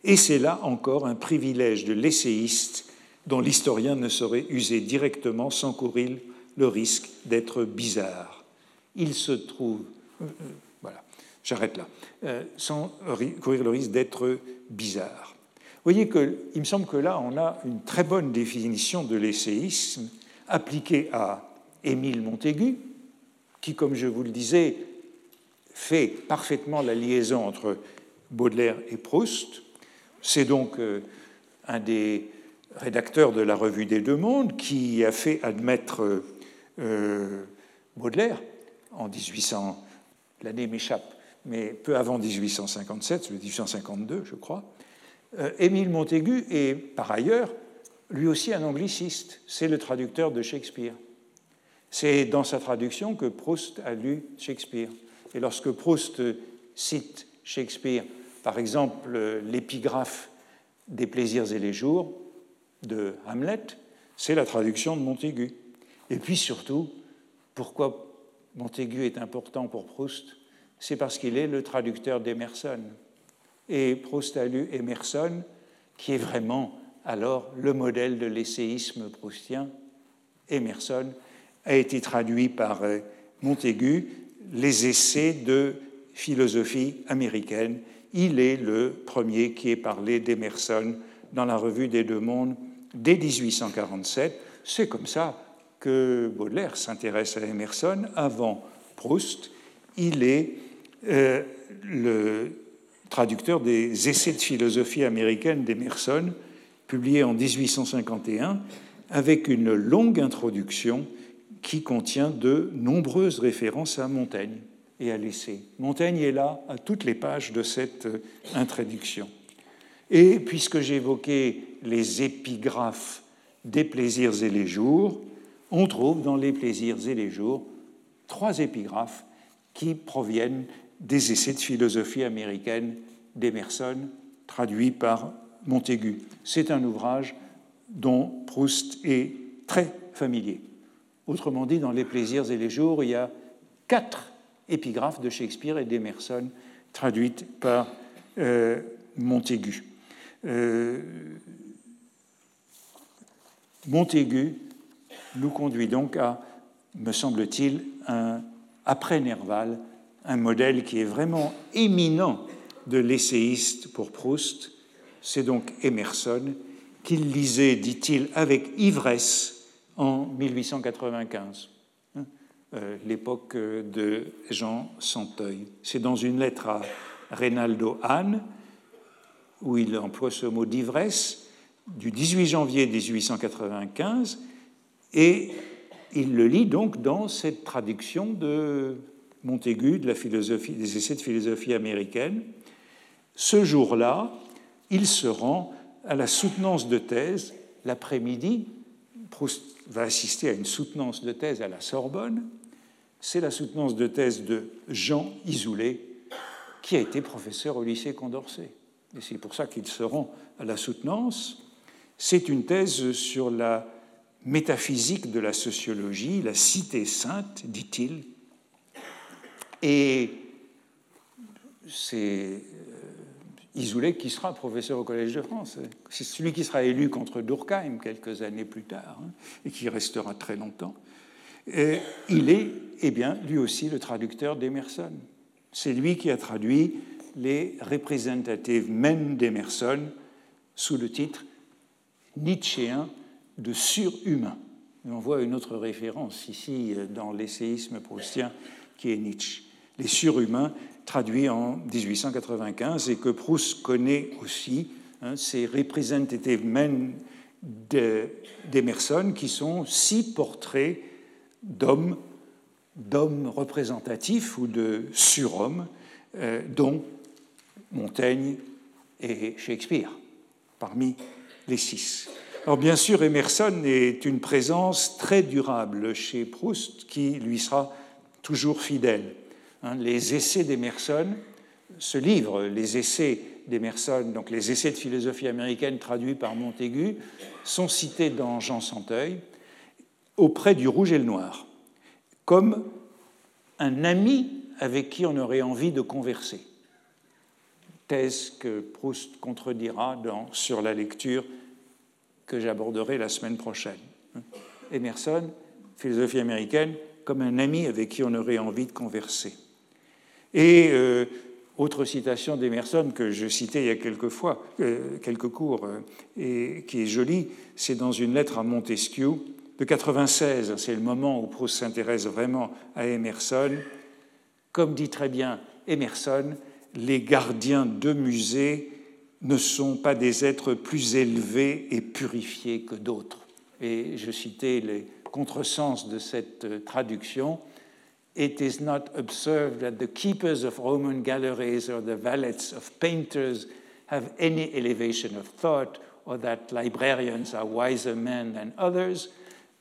Et c'est là encore un privilège de l'essayiste dont l'historien ne saurait user directement sans courir le risque d'être bizarre. Il se trouve, euh, euh, voilà, j'arrête là, euh, sans courir le risque d'être bizarre. Vous voyez qu'il me semble que là, on a une très bonne définition de l'essayisme appliquée à Émile Montaigu, qui, comme je vous le disais, fait parfaitement la liaison entre Baudelaire et Proust. C'est donc euh, un des rédacteurs de la Revue des Deux Mondes qui a fait admettre euh, Baudelaire en 1800, l'année m'échappe, mais peu avant 1857, 1852, je crois. Euh, Émile Montaigu est par ailleurs lui aussi un angliciste, c'est le traducteur de Shakespeare. C'est dans sa traduction que Proust a lu Shakespeare. Et lorsque Proust cite Shakespeare, par exemple l'épigraphe des plaisirs et les jours de Hamlet, c'est la traduction de Montaigu. Et puis surtout, pourquoi Montaigu est important pour Proust, c'est parce qu'il est le traducteur d'Emerson. Et Proust a lu Emerson, qui est vraiment alors le modèle de l'essayisme proustien. Emerson a été traduit par euh, Montaigu, les essais de philosophie américaine. Il est le premier qui ait parlé d'Emerson dans la revue des Deux Mondes dès 1847. C'est comme ça que Baudelaire s'intéresse à Emerson. Avant Proust, il est euh, le traducteur des Essais de philosophie américaine d'Emerson, publié en 1851, avec une longue introduction qui contient de nombreuses références à Montaigne et à l'essai. Montaigne est là à toutes les pages de cette euh, introduction. Et puisque j'évoquais les épigraphes des plaisirs et les jours, on trouve dans les plaisirs et les jours trois épigraphes qui proviennent des essais de philosophie américaine d'Emerson, traduits par Montaigu. C'est un ouvrage dont Proust est très familier. Autrement dit, dans Les plaisirs et les jours, il y a quatre épigraphes de Shakespeare et d'Emerson traduites par euh, Montaigu. Euh, Montaigu nous conduit donc à, me semble-t-il, un après Nerval, un modèle qui est vraiment éminent de l'essayiste pour Proust. C'est donc Emerson, qu'il lisait, dit-il, avec ivresse en 1895, hein, euh, l'époque de Jean Santeuil. C'est dans une lettre à Reynaldo Hahn, où il emploie ce mot d'ivresse, du 18 janvier 1895, et il le lit donc dans cette traduction de Montaigu, de la philosophie, des essais de philosophie américaine. Ce jour-là, il se rend à la soutenance de thèse l'après-midi. Proust va assister à une soutenance de thèse à la Sorbonne. C'est la soutenance de thèse de Jean Isoulé, qui a été professeur au lycée Condorcet. Et c'est pour ça qu'il se rend à la soutenance. C'est une thèse sur la métaphysique de la sociologie, la cité sainte, dit-il. Et c'est Isoulé qui sera professeur au Collège de France. C'est celui qui sera élu contre Durkheim quelques années plus tard hein, et qui restera très longtemps. Il est, eh bien, lui aussi le traducteur d'Emerson. C'est lui qui a traduit les Representative Men d'Emerson sous le titre Nietzschéen de surhumain. on voit une autre référence ici euh, dans l'essayisme proustien qui est Nietzsche. Les surhumains, traduits en 1895 et que Proust connaît aussi, hein, ces representative men d'Emerson qui sont six portraits d'hommes, d'hommes représentatifs ou de surhommes, euh, dont Montaigne et Shakespeare, parmi les six. Alors bien sûr, Emerson est une présence très durable chez Proust qui lui sera toujours fidèle. Hein, les essais d'Emerson, ce livre, les essais d'Emerson, donc les essais de philosophie américaine traduits par Montaigu, sont cités dans Jean Santeuil auprès du Rouge et le Noir, comme un ami avec qui on aurait envie de converser. Thèse que Proust contredira dans Sur la lecture que j'aborderai la semaine prochaine. Emerson, philosophie américaine, comme un ami avec qui on aurait envie de converser. Et euh, autre citation d'Emerson que je citais il y a quelques fois, euh, quelques cours, euh, et qui est jolie, c'est dans une lettre à Montesquieu de 96. C'est le moment où Proust s'intéresse vraiment à Emerson. Comme dit très bien Emerson, les gardiens de musées ne sont pas des êtres plus élevés et purifiés que d'autres. Et je citais les contresens de cette traduction. It is not observed that the keepers of Roman galleries or the valets of painters have any elevation of thought or that librarians are wiser men than others,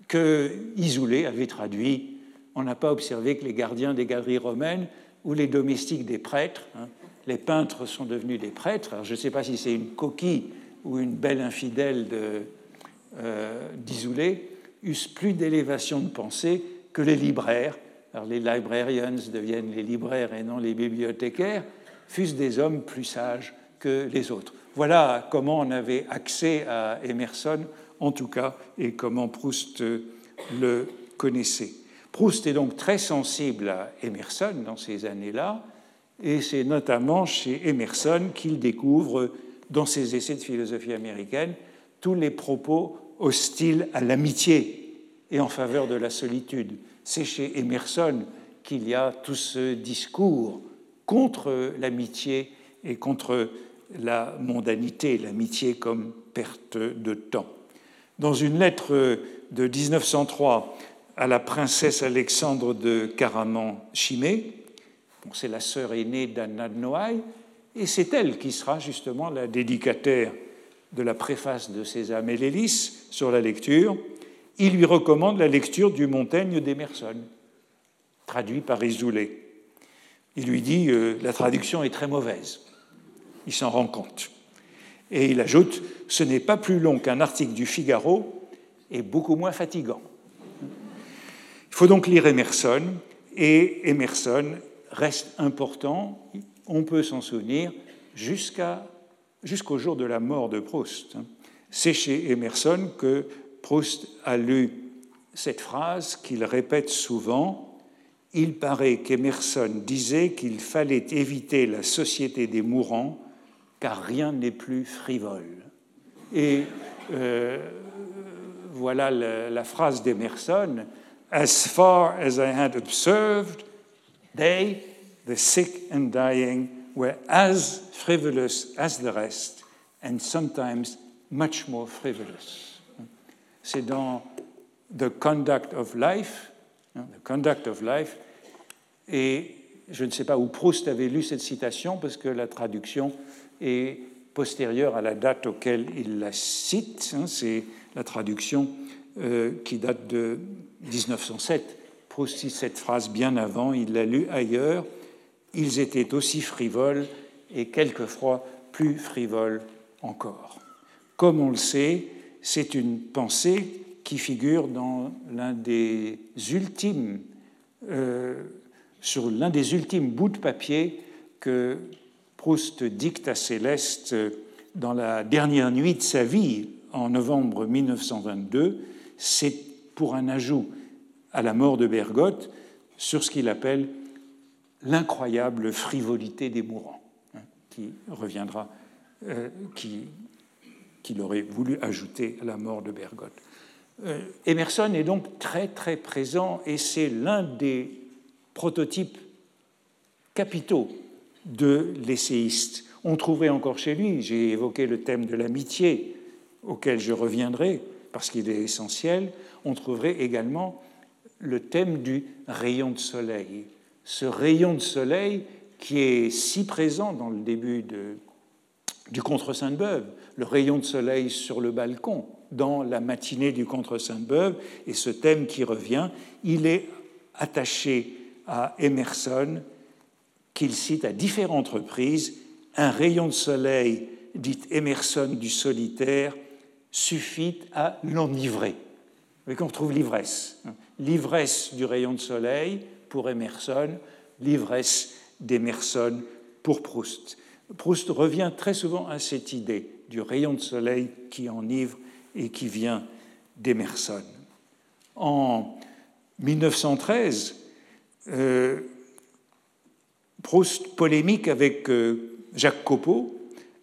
que Isoulé avait traduit. On n'a pas observé que les gardiens des galeries romaines ou les domestiques des prêtres, hein, les peintres sont devenus des prêtres. Alors, je ne sais pas si c'est une coquille ou une belle infidèle euh, d'Isoulé, eussent plus d'élévation de pensée que les libraires les librarians deviennent les libraires et non les bibliothécaires, fussent des hommes plus sages que les autres. Voilà comment on avait accès à Emerson, en tout cas, et comment Proust le connaissait. Proust est donc très sensible à Emerson dans ces années-là, et c'est notamment chez Emerson qu'il découvre, dans ses essais de philosophie américaine, tous les propos hostiles à l'amitié et en faveur de la solitude. C'est chez Emerson qu'il y a tout ce discours contre l'amitié et contre la mondanité, l'amitié comme perte de temps. Dans une lettre de 1903 à la princesse Alexandre de Caraman-Chimay, c'est la sœur aînée d'Anna de Noailles, et c'est elle qui sera justement la dédicataire de la préface de Sésame et sur la lecture. Il lui recommande la lecture du Montaigne d'Emerson, traduit par Isoulé. Il lui dit euh, La traduction est très mauvaise. Il s'en rend compte. Et il ajoute Ce n'est pas plus long qu'un article du Figaro et beaucoup moins fatigant. Il faut donc lire Emerson, et Emerson reste important, on peut s'en souvenir, jusqu'au jour de la mort de Proust. C'est chez Emerson que Proust a lu cette phrase qu'il répète souvent il paraît qu'Emerson disait qu'il fallait éviter la société des mourants car rien n'est plus frivole. Et euh, voilà la, la phrase d'Emerson As far as I had observed, they, the sick and dying, were as frivolous as the rest, and sometimes much more frivolous. C'est dans The Conduct of Life, The Conduct of Life, et je ne sais pas où Proust avait lu cette citation, parce que la traduction est postérieure à la date auquel il la cite. Hein, c'est la traduction euh, qui date de 1907. Proust cite cette phrase bien avant, il l'a lu ailleurs. Ils étaient aussi frivoles et quelquefois plus frivoles encore. Comme on le sait, c'est une pensée qui figure dans l'un des ultimes euh, sur l'un des ultimes bouts de papier que Proust dicte à Céleste dans la dernière nuit de sa vie, en novembre 1922, c'est pour un ajout à la mort de Bergotte sur ce qu'il appelle l'incroyable frivolité des mourants, hein, qui reviendra, euh, qu'il aurait voulu ajouter à la mort de Bergotte. Euh, Emerson est donc très très présent et c'est l'un des prototypes capitaux de l'essayiste. On trouverait encore chez lui, j'ai évoqué le thème de l'amitié, auquel je reviendrai parce qu'il est essentiel, on trouverait également le thème du rayon de soleil. Ce rayon de soleil qui est si présent dans le début de, du Contre Sainte-Beuve, le rayon de soleil sur le balcon, dans la matinée du Contre Sainte-Beuve, et ce thème qui revient, il est attaché à Emerson, qu'il cite à différentes reprises, un rayon de soleil, dit Emerson du solitaire, suffit à l'enivrer. Voyez qu'on retrouve l'ivresse. L'ivresse du rayon de soleil pour Emerson, l'ivresse d'Emerson pour Proust. Proust revient très souvent à cette idée du rayon de soleil qui enivre et qui vient d'Emerson. En 1913, euh, Proust polémique avec euh, Jacques Copeau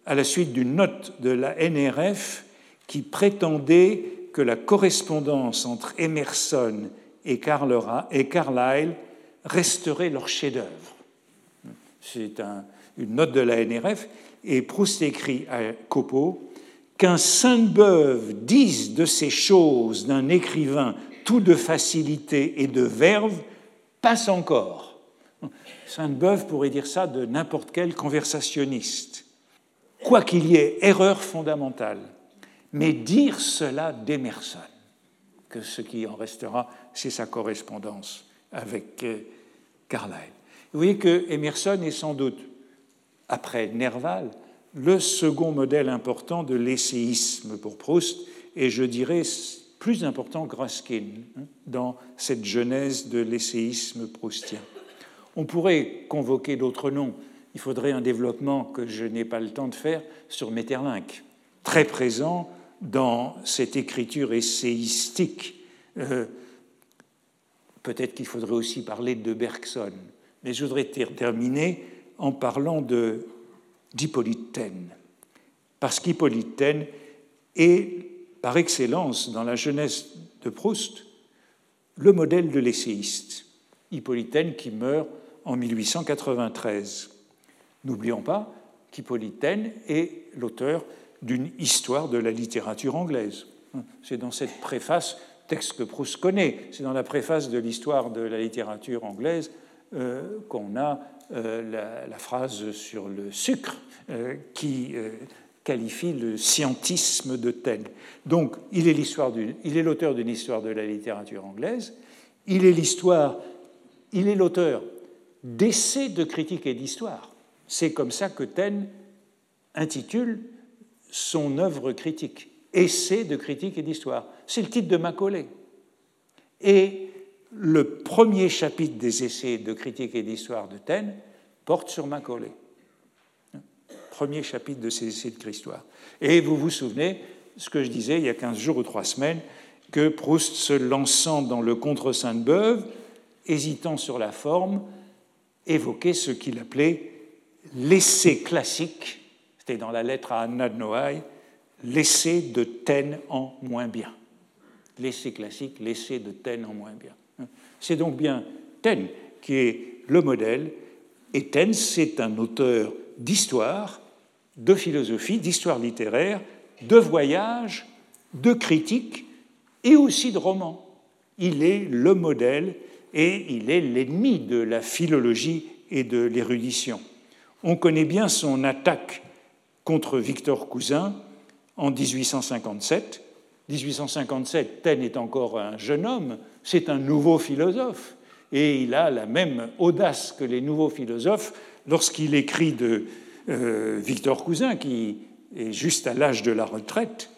à la suite d'une note de la NRF qui prétendait que la correspondance entre Emerson et, Carlyle resterait leur chef-d'œuvre. C'est une note de la NRF, et Proust écrit à Copeau qu'un Sainte-Beuve dise de ces choses d'un écrivain tout de facilité et de verve passe encore. Sainte-Beuve pourrait dire ça de n'importe quel conversationniste. Quoi qu'il y ait erreur fondamentale, mais dire cela d'Emerson, que ce qui en restera, c'est sa correspondance avec euh, Carlyle. Vous voyez que Emerson est sans doute, après Nerval, le second modèle important de l'essayisme pour Proust, et je dirais plus important que Raskin hein, dans cette genèse de l'essayisme proustien. On pourrait convoquer d'autres noms. Il faudrait un développement que je n'ai pas le temps de faire sur Metterlinck, très présent dans cette écriture essayistique. Euh, peut-être qu'il faudrait aussi parler de Bergson. Mais je voudrais terminer en parlant d'Hippolyte Taine. Parce qu'Hippolyte Taine est, par excellence, dans la jeunesse de Proust, le modèle de l'essayiste. Hippolyte Taine qui meurt en 1893. N'oublions pas qu'Hippolyte Taine est l'auteur d'une histoire de la littérature anglaise. C'est dans cette préface, texte que Proust connaît, c'est dans la préface de l'histoire de la littérature anglaise euh, qu'on a euh, la, phrase sur le sucre euh, qui qualifie le scientisme de Taine. Donc, il est l'auteur d'une histoire de la littérature anglaise. Il est l'histoire, il est l'auteur d'essais de critique et d'histoire. C'est comme ça que Taine intitule son œuvre critique, Essai de critique et d'histoire. C'est le titre de Macaulay. Et le premier chapitre des essais de critique et d'histoire de Taine porte sur Macaulay. Premier chapitre de ces essais de histoire. Et vous vous souvenez, ce que je disais il y a 15 jours ou 3 semaines, que Proust, se lançant dans le contre Sainte-Beuve, hésitant sur la forme, évoquait ce qu'il appelait l'essai classique c'était dans la lettre à Anna de Noailles, l'essai de Taine en moins bien. L'essai classique, l'essai de Taine en moins bien. C'est donc bien Taine qui est le modèle, et Taine, c'est un auteur d'histoire, de philosophie, d'histoire littéraire, de voyage, de critique et aussi de roman. Il est le modèle et il est l'ennemi de la philologie et de l'érudition. On connaît bien son attaque contre Victor Cousin en 1857. 1857, Taine est encore un jeune homme, c'est un nouveau philosophe, et il a la même audace que les nouveaux philosophes lorsqu'il écrit de euh, Victor Cousin, qui est juste à l'âge de la retraite.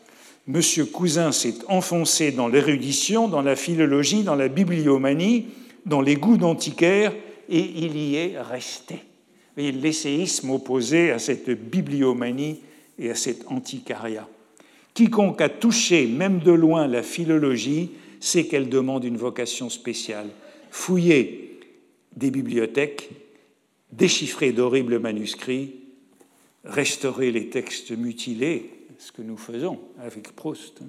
Monsieur Cousin s'est enfoncé dans l'érudition, dans la philologie, dans la bibliomanie, dans les goûts d'antiquaire, et il y est resté l'essayisme opposé à cette bibliomanie et à cet antiquariat. Quiconque a touché, même de loin, la philologie sait qu'elle demande une vocation spéciale. Fouiller des bibliothèques, déchiffrer d'horribles manuscrits, restaurer les textes mutilés, ce que nous faisons avec Proust,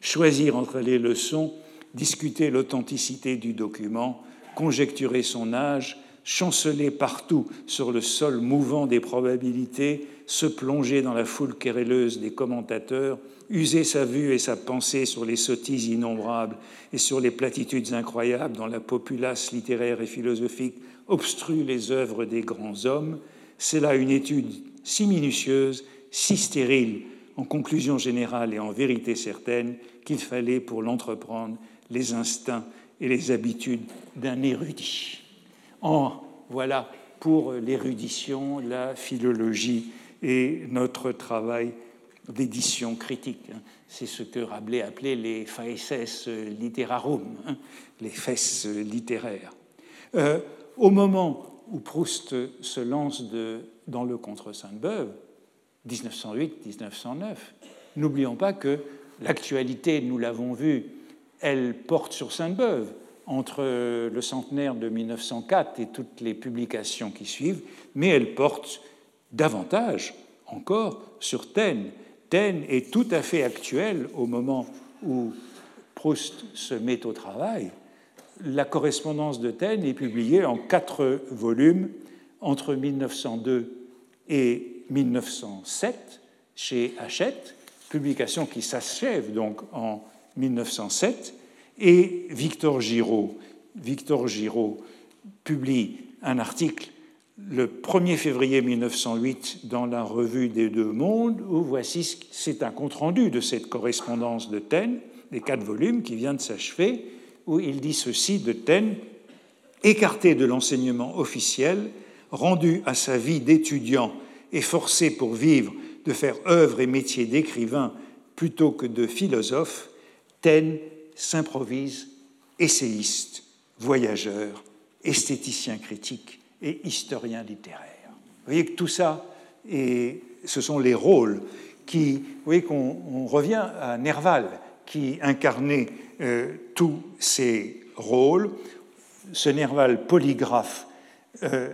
choisir entre les leçons, discuter l'authenticité du document, conjecturer son âge, chanceler partout sur le sol mouvant des probabilités, se plonger dans la foule querelleuse des commentateurs, user sa vue et sa pensée sur les sottises innombrables et sur les platitudes incroyables dont la populace littéraire et philosophique obstrue les œuvres des grands hommes, c'est là une étude si minutieuse, si stérile, en conclusion générale et en vérité certaine, qu'il fallait pour l'entreprendre les instincts et les habitudes d'un érudit. En voilà pour l'érudition, la philologie et notre travail d'édition critique. C'est ce que Rabelais appelait les faeces literarum, hein, les fesses littéraires. Euh, au moment où Proust se lance dans le Contre Sainte-Beuve, 1908-1909, n'oublions pas que l'actualité, nous l'avons vu, elle porte sur Sainte-Beuve entre le centenaire de 1904 et toutes les publications qui suivent, mais elle porte davantage encore sur Taine. Taine est tout à fait actuel au moment où Proust se met au travail. La correspondance de Taine est publiée en quatre volumes entre 1902 et 1907 chez Hachette, publication qui s'achève donc en 1907 et Victor Giraud. Victor Giraud publie un article le 1er février 1908 dans la revue des Deux Mondes, où voici, c'est un compte-rendu de cette correspondance de Taine, les quatre volumes qui vient de s'achever, où il dit ceci de Taine, écarté de l'enseignement officiel, rendu à sa vie d'étudiant et forcé pour vivre de faire œuvre et métier d'écrivain plutôt que de philosophe, Taine s'improvise essayiste, voyageur, esthéticien critique et historien littéraire. Vous voyez que tout ça, et ce sont les rôles qui, vous voyez qu'on revient à Nerval, qui incarnait euh, tous ces rôles. Ce Nerval polygraphe euh,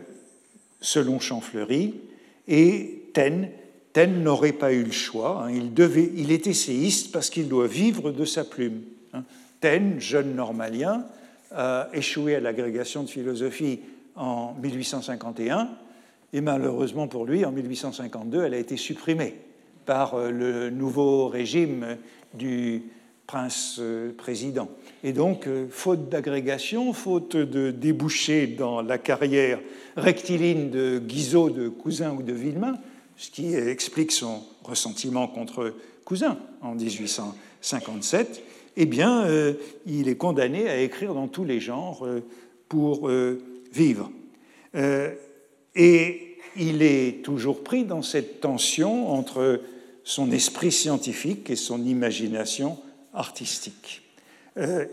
selon Champfleury, et Taine, Taine n'aurait pas eu le choix. Hein. il, devait, il est essayiste parce qu'il doit vivre de sa plume. Hein. Taine, jeune normalien, a échoué à l'agrégation de philosophie en 1851, et malheureusement pour lui, en 1852, elle a été supprimée par euh, le nouveau régime du prince-président. Euh, et donc, euh, faute d'agrégation, faute de déboucher dans la carrière rectiligne de Guizot, de Cousin ou de Villemain, ce qui explique son ressentiment contre Cousin en 1857, eh bien, il est condamné à écrire dans tous les genres pour vivre. et il est toujours pris dans cette tension entre son esprit scientifique et son imagination artistique. Euh,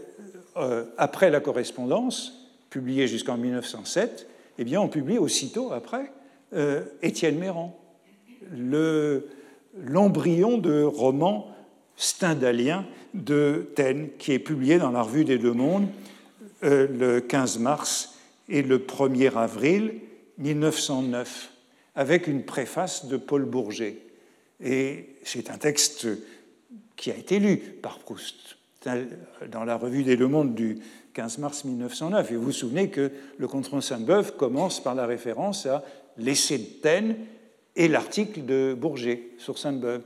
euh, après la correspondance, publiée jusqu'en 1907, eh bien, on publie aussitôt après euh, Étienne Méran, l'embryon de roman stendhalien de Taine, qui est publié dans la Revue des Deux Mondes le 15 mars et le 1er avril 1909, avec une préface de Paul Bourget. Et c'est un texte qui a été lu par Proust dans la revue des Le Monde du 15 mars 1909. Et vous vous souvenez que le Contron Sainte-Beuve commence par la référence à l'essai de Taine et l'article de Bourget sur Sainte-Beuve.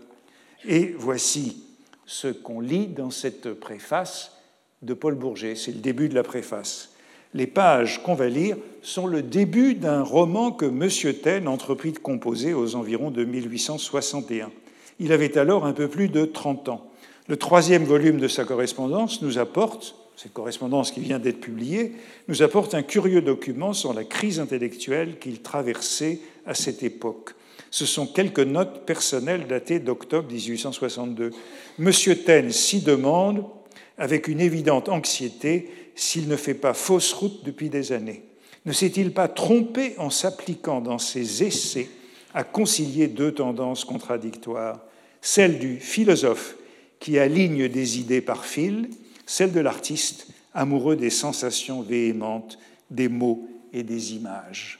Et voici ce qu'on lit dans cette préface de Paul Bourget. C'est le début de la préface. Les pages qu'on va lire sont le début d'un roman que M. Taine entreprit de composer aux environs de 1861. Il avait alors un peu plus de 30 ans. Le troisième volume de sa correspondance nous apporte, cette correspondance qui vient d'être publiée, nous apporte un curieux document sur la crise intellectuelle qu'il traversait à cette époque. Ce sont quelques notes personnelles datées d'octobre 1862. Monsieur Taine s'y demande, avec une évidente anxiété, s'il ne fait pas fausse route depuis des années. Ne s'est-il pas trompé en s'appliquant dans ses essais à concilier deux tendances contradictoires, celle du philosophe qui aligne des idées par fil, celle de l'artiste amoureux des sensations véhémentes, des mots et des images.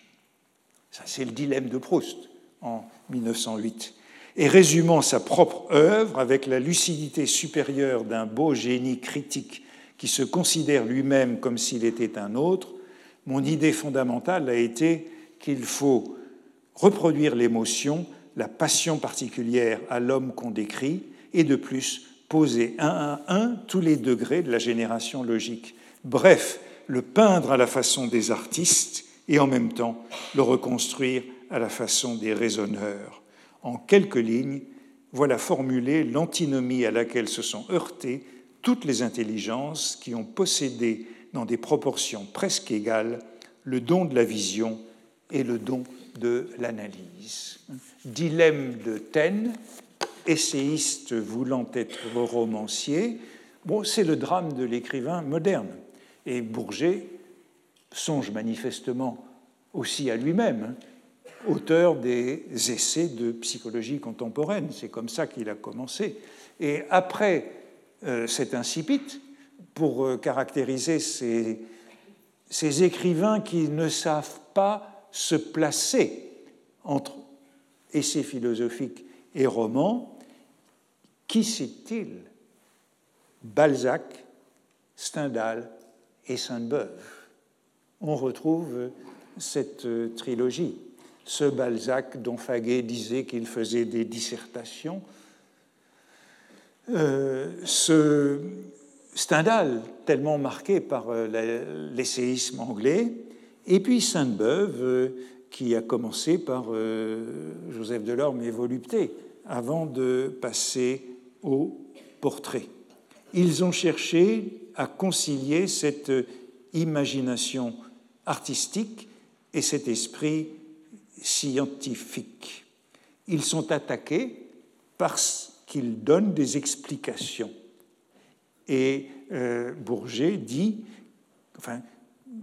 Ça, c'est le dilemme de Proust en 1908. Et résumant sa propre œuvre avec la lucidité supérieure d'un beau génie critique qui se considère lui-même comme s'il était un autre, mon idée fondamentale a été qu'il faut reproduire l'émotion, la passion particulière à l'homme qu'on décrit, et de plus poser un à un tous les degrés de la génération logique. Bref, le peindre à la façon des artistes et en même temps le reconstruire à la façon des raisonneurs. En quelques lignes, voilà formulée l'antinomie à laquelle se sont heurtés toutes les intelligences qui ont possédé dans des proportions presque égales le don de la vision et le don de l'analyse. Dilemme de Taine, essayiste voulant être romancier, bon, c'est le drame de l'écrivain moderne. Et Bourget songe manifestement aussi à lui-même, hein, auteur des essais de psychologie contemporaine. C'est comme ça qu'il a commencé. Et après cet incipit pour euh, caractériser ces, écrivains qui ne savent pas se placer entre essais philosophiques et romans. Qui c'est-il Balzac, Stendhal et Sainte-Beuve. On retrouve cette euh, trilogie. Ce Balzac dont Faguet disait qu'il faisait des dissertations, euh, ce Stendhal, tellement marqué par euh, l'essayisme anglais, et puis Sainte-Beuve, euh, qui a commencé par Joseph Delorme et Volupté, avant de passer au portrait. Ils ont cherché à concilier cette imagination artistique et cet esprit scientifique. Ils sont attaqués parce qu'il donne des explications. Et euh, Bourget dit enfin,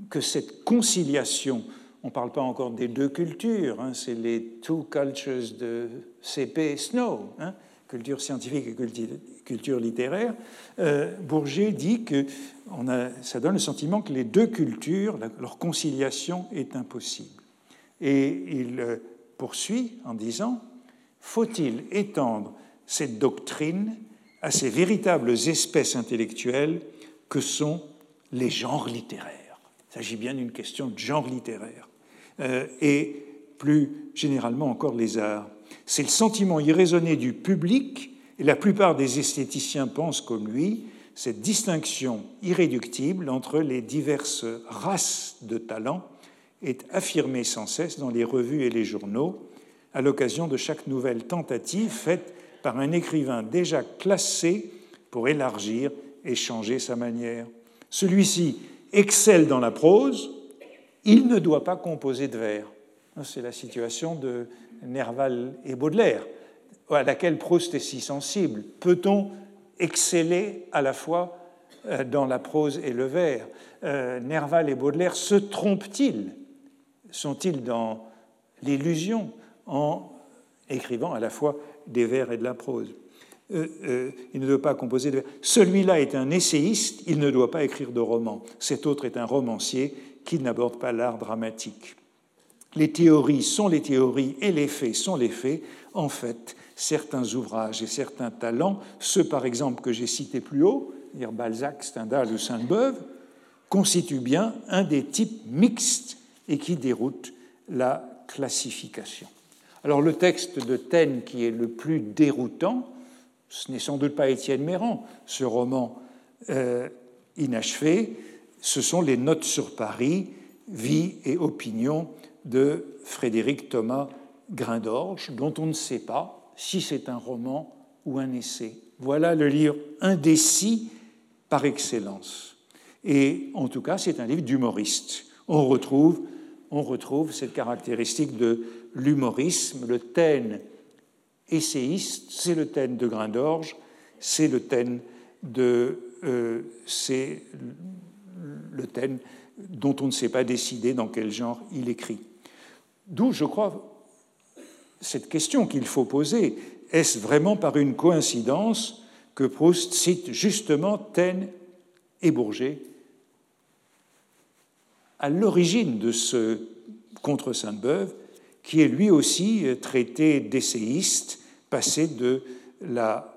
que cette conciliation, on ne parle pas encore des deux cultures, hein, c'est les two cultures de C.P. Snow, hein, culture scientifique et culture, littéraire, euh, Bourget dit que a, ça donne le sentiment que les deux cultures, leur conciliation est impossible. Et il euh, poursuit en disant Faut-il étendre cette doctrine à ces véritables espèces intellectuelles que sont les genres littéraires Il s'agit bien d'une question de genre littéraire. Euh, et plus généralement encore les arts c'est le sentiment irraisonné du public, et la plupart des esthéticiens pensent comme lui, cette distinction irréductible entre les diverses races de talent est affirmée sans cesse dans les revues et les journaux à l'occasion de chaque nouvelle tentative faite par un écrivain déjà classé pour élargir et changer sa manière. Celui-ci excelle dans la prose, il ne doit pas composer de vers. C'est la situation de Nerval et Baudelaire, à laquelle Proust est si sensible. Peut-on exceller à la fois euh, dans la prose et le vers? Euh, Nerval et Baudelaire se trompent-ils? Sont-ils dans l'illusion en écrivant à la fois des vers et de la prose euh, il ne doit pas composer de vers. Celui-là est un essayiste, il ne doit pas écrire de romans. Cet autre est un romancier qui n'aborde pas l'art dramatique les théories sont les théories et les faits sont les faits, en fait, certains ouvrages et certains talents, ceux par exemple que j'ai cités plus haut, dire Balzac, Stendhal ou Sainte-Beuve, constituent bien un des types mixtes et qui déroutent la classification. Alors le texte de Taine qui est le plus déroutant, ce n'est sans doute pas Étienne Méran, ce roman euh, inachevé, ce sont les notes sur Paris, vie et opinion de Frédéric Thomas Grindorge, dont on ne sait pas si c'est un roman ou un essai. Voilà le livre indécis par excellence. Et en tout cas, c'est un livre d'humoriste. On retrouve, on retrouve cette caractéristique de l'humorisme. Le thème essayiste, c'est le thème de Grindorge, c'est le de, euh, c'est le thème dont on ne sait pas décider dans quel genre il écrit. D'où, je crois, cette question qu'il faut poser. Est-ce vraiment par une coïncidence que Proust cite justement Taine et Bourget à l'origine de ce contre Sainte-Beuve, qui est lui aussi traité d'essayiste, passé de la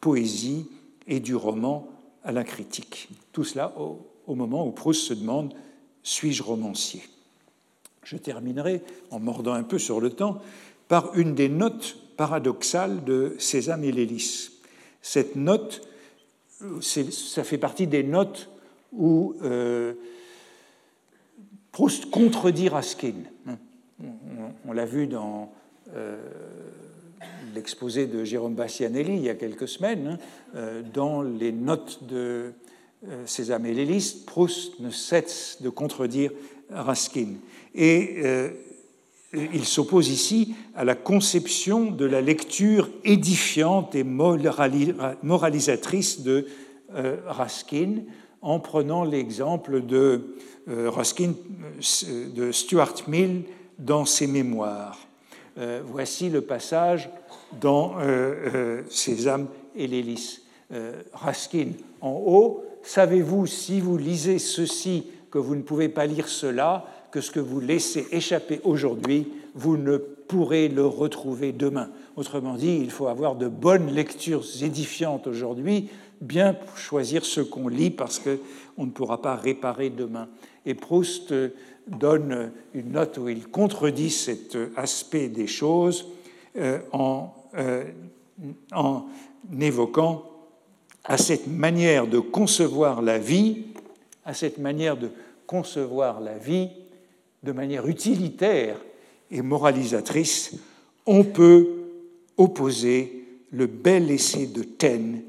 poésie et du roman à la critique. Tout cela au, moment où Proust se demande suis-je romancier? Je terminerai, en mordant un peu sur le temps, par une des notes paradoxales de Sésame et. Cette note, ça fait partie des notes où euh, Proust contredit Raskin. On, l'a vu dans euh, l'exposé de Jérôme Bastianelli il y a quelques semaines, hein, euh, dans les notes de Sésame et l'hélice, Proust ne cesse de contredire Raskin. Et euh, il s'oppose ici à la conception de la lecture édifiante et moralisatrice de euh, Raskin en prenant l'exemple de euh, de Stuart Mill dans ses mémoires. voici le passage dans Sésame et l'hélice. Raskin en haut, savez-vous si vous lisez ceci que vous ne pouvez pas lire cela que ce que vous laissez échapper aujourd'hui, vous ne pourrez le retrouver demain. Autrement dit, il faut avoir de bonnes lectures édifiantes aujourd'hui, bien choisir ce qu'on lit parce qu'on ne pourra pas réparer demain. Et Proust donne une note où il contredit cet aspect des choses euh, en, euh, en évoquant à cette manière de concevoir la vie, à cette manière de concevoir la vie, de manière utilitaire et moralisatrice, on peut opposer le bel essai de Taine,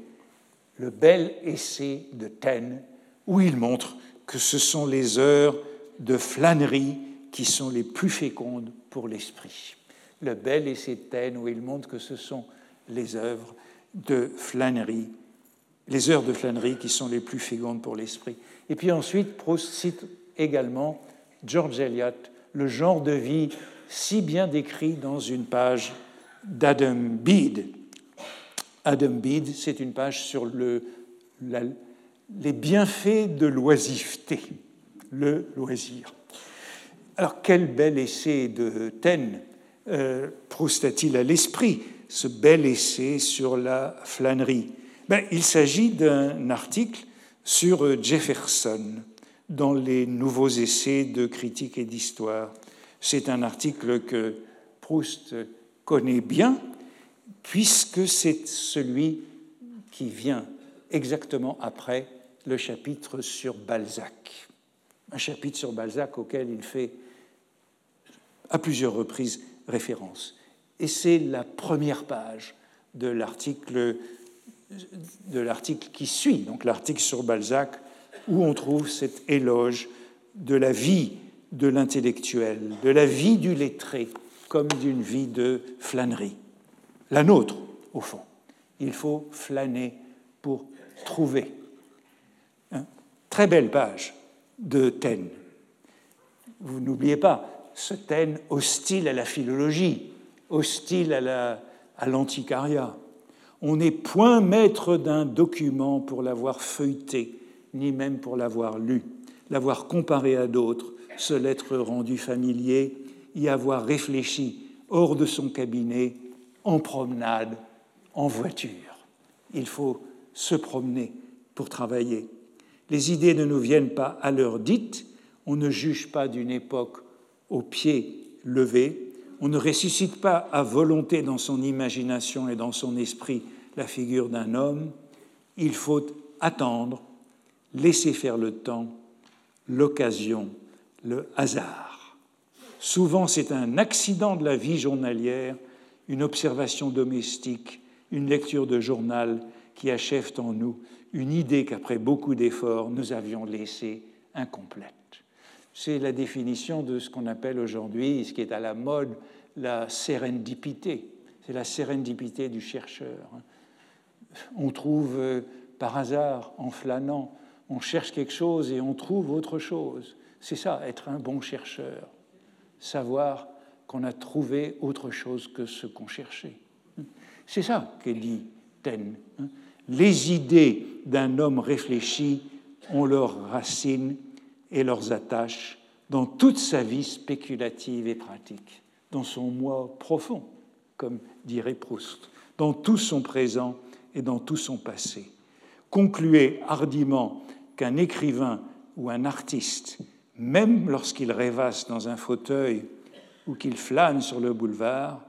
le bel essai de Taine, où il montre que ce sont les heures de flânerie qui sont les plus fécondes pour l'esprit. Le bel essai de Taine, où il montre que ce sont les œuvres de flânerie les heures de flânerie qui sont les plus fécondes pour l'esprit. Et puis ensuite, Proust cite également George Eliot, le genre de vie si bien décrit dans une page d'Adam Bede. Adam Bede, c'est une page sur le, les bienfaits de l'oisiveté, le loisir. Alors quel bel essai de Taine euh, Proust a-t-il à l'esprit, ce bel essai sur la flânerie? Ben, Il s'agit d'un article sur Jefferson dans les nouveaux essais de critique et d'histoire. C'est un article que Proust connaît bien, puisque c'est celui qui vient exactement après le chapitre sur Balzac. Un chapitre sur Balzac auquel il fait à plusieurs reprises référence. Et c'est la première page de l'article qui suit, donc l'article sur Balzac, où on trouve cet éloge de la vie de l'intellectuel, de la vie du lettré, comme d'une vie de flânerie. La nôtre, au fond. Il faut flâner pour trouver. Hein? Très belle page de Taine. Vous n'oubliez pas ce Taine hostile à la philologie, hostile à l'antiquariat. On n'est point maître d'un document pour l'avoir feuilleté, ni même pour l'avoir lu, l'avoir comparé à d'autres, se l'être rendu familier, y avoir réfléchi hors de son cabinet, en promenade, en voiture. Il faut se promener pour travailler. Les idées ne nous viennent pas à l'heure dite, on ne juge pas d'une époque au pied levé, on ne ressuscite pas à volonté dans son imagination et dans son esprit la figure d'un homme, il faut attendre, laisser faire le temps, l'occasion, le hasard. Souvent, c'est un accident de la vie journalière, une observation domestique, une lecture de journal qui achèvent en nous une idée qu'après beaucoup d'efforts, nous avions laissée incomplète. C'est la définition de ce qu'on appelle aujourd'hui, ce qui est à la mode, la sérendipité. C'est la sérendipité du chercheur. On trouve euh, par hasard, en flânant, on cherche quelque chose et on trouve autre chose. C'est ça, être un bon chercheur. Savoir qu'on a trouvé autre chose que ce qu'on cherchait. C'est ça qu'est dit Taine. Les idées d'un homme réfléchi ont leurs racines et leurs attaches dans toute sa vie spéculative et pratique, dans son moi profond, comme dirait Proust, dans tout son présent et dans tout son passé. Concluez hardiment qu'un écrivain ou un artiste, même lorsqu'il rêvasse dans un fauteuil ou qu'il flâne sur le boulevard,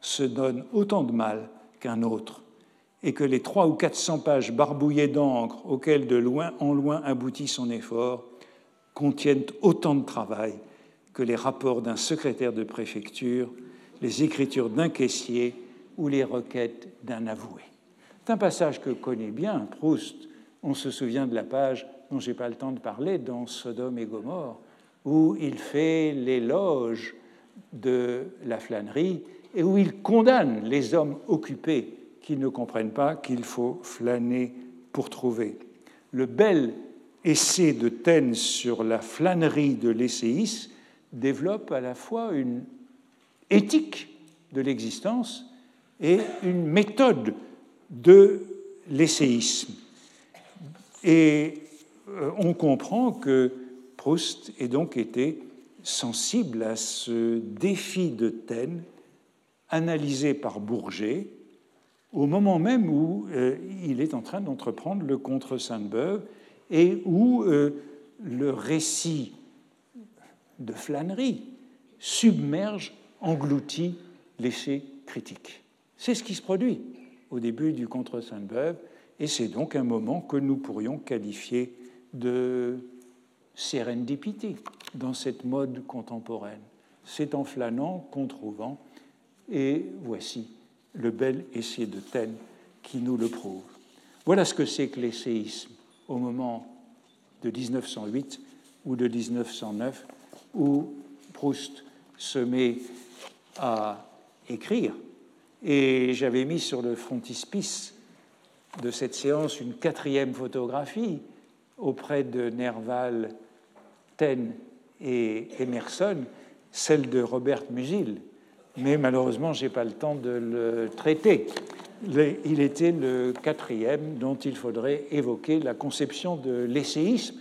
se donne autant de mal qu'un autre, et que les trois ou quatre cents pages barbouillées d'encre auxquelles de loin en loin aboutit son effort contiennent autant de travail que les rapports d'un secrétaire de préfecture, les écritures d'un caissier ou les requêtes d'un avoué. C'est un passage que connaît bien Proust. On se souvient de la page dont je n'ai pas le temps de parler dans Sodome et Gomorre, où il fait l'éloge de la flânerie et où il condamne les hommes occupés qui ne comprennent pas qu'il faut flâner pour trouver. Le bel essai de Taine sur la flânerie de l'essayisme développe à la fois une éthique de l'existence et une méthode de l'essayisme. Et euh, on comprend que Proust ait donc été sensible à ce défi de Taine analysé par Bourget au moment même où euh, il est en train d'entreprendre le contre Sainte-Beuve et où euh, le récit de flânerie submerge, engloutit l'essai critique. C'est ce qui se produit au début du contre Sainte-Beuve, et c'est donc un moment que nous pourrions qualifier de sérendipité dans cette mode contemporaine. C'est en flânant qu'en trouvant, et voici le bel essai de Taine qui nous le prouve. Voilà ce que c'est que l'essayisme au moment de 1908 ou de 1909, où Proust se met à écrire. Et j'avais mis sur le frontispice de cette séance une quatrième photographie auprès de Nerval, Taine et Emerson, celle de Robert Musil. Mais malheureusement, je n'ai pas le temps de le traiter. Il était le quatrième dont il faudrait évoquer la conception de l'essayisme,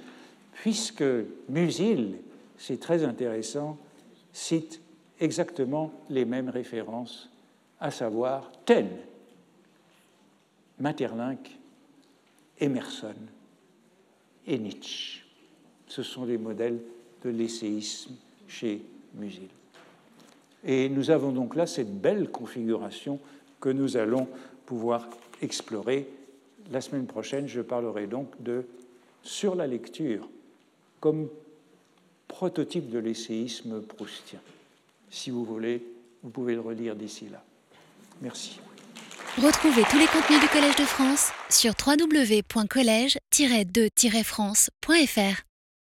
puisque Musil, c'est très intéressant, cite exactement les mêmes références, à savoir Taine, Maeterlinck, Emerson et Nietzsche. Ce sont les modèles de l'essayisme chez Musil. Et nous avons donc là cette belle configuration que nous allons pouvoir explorer. La semaine prochaine, je parlerai donc de sur la lecture comme prototype de l'essayisme proustien. Si vous voulez, vous pouvez le relire d'ici là. Merci. Retrouvez tous les contenus du Collège de France sur www.colège-2-france.fr.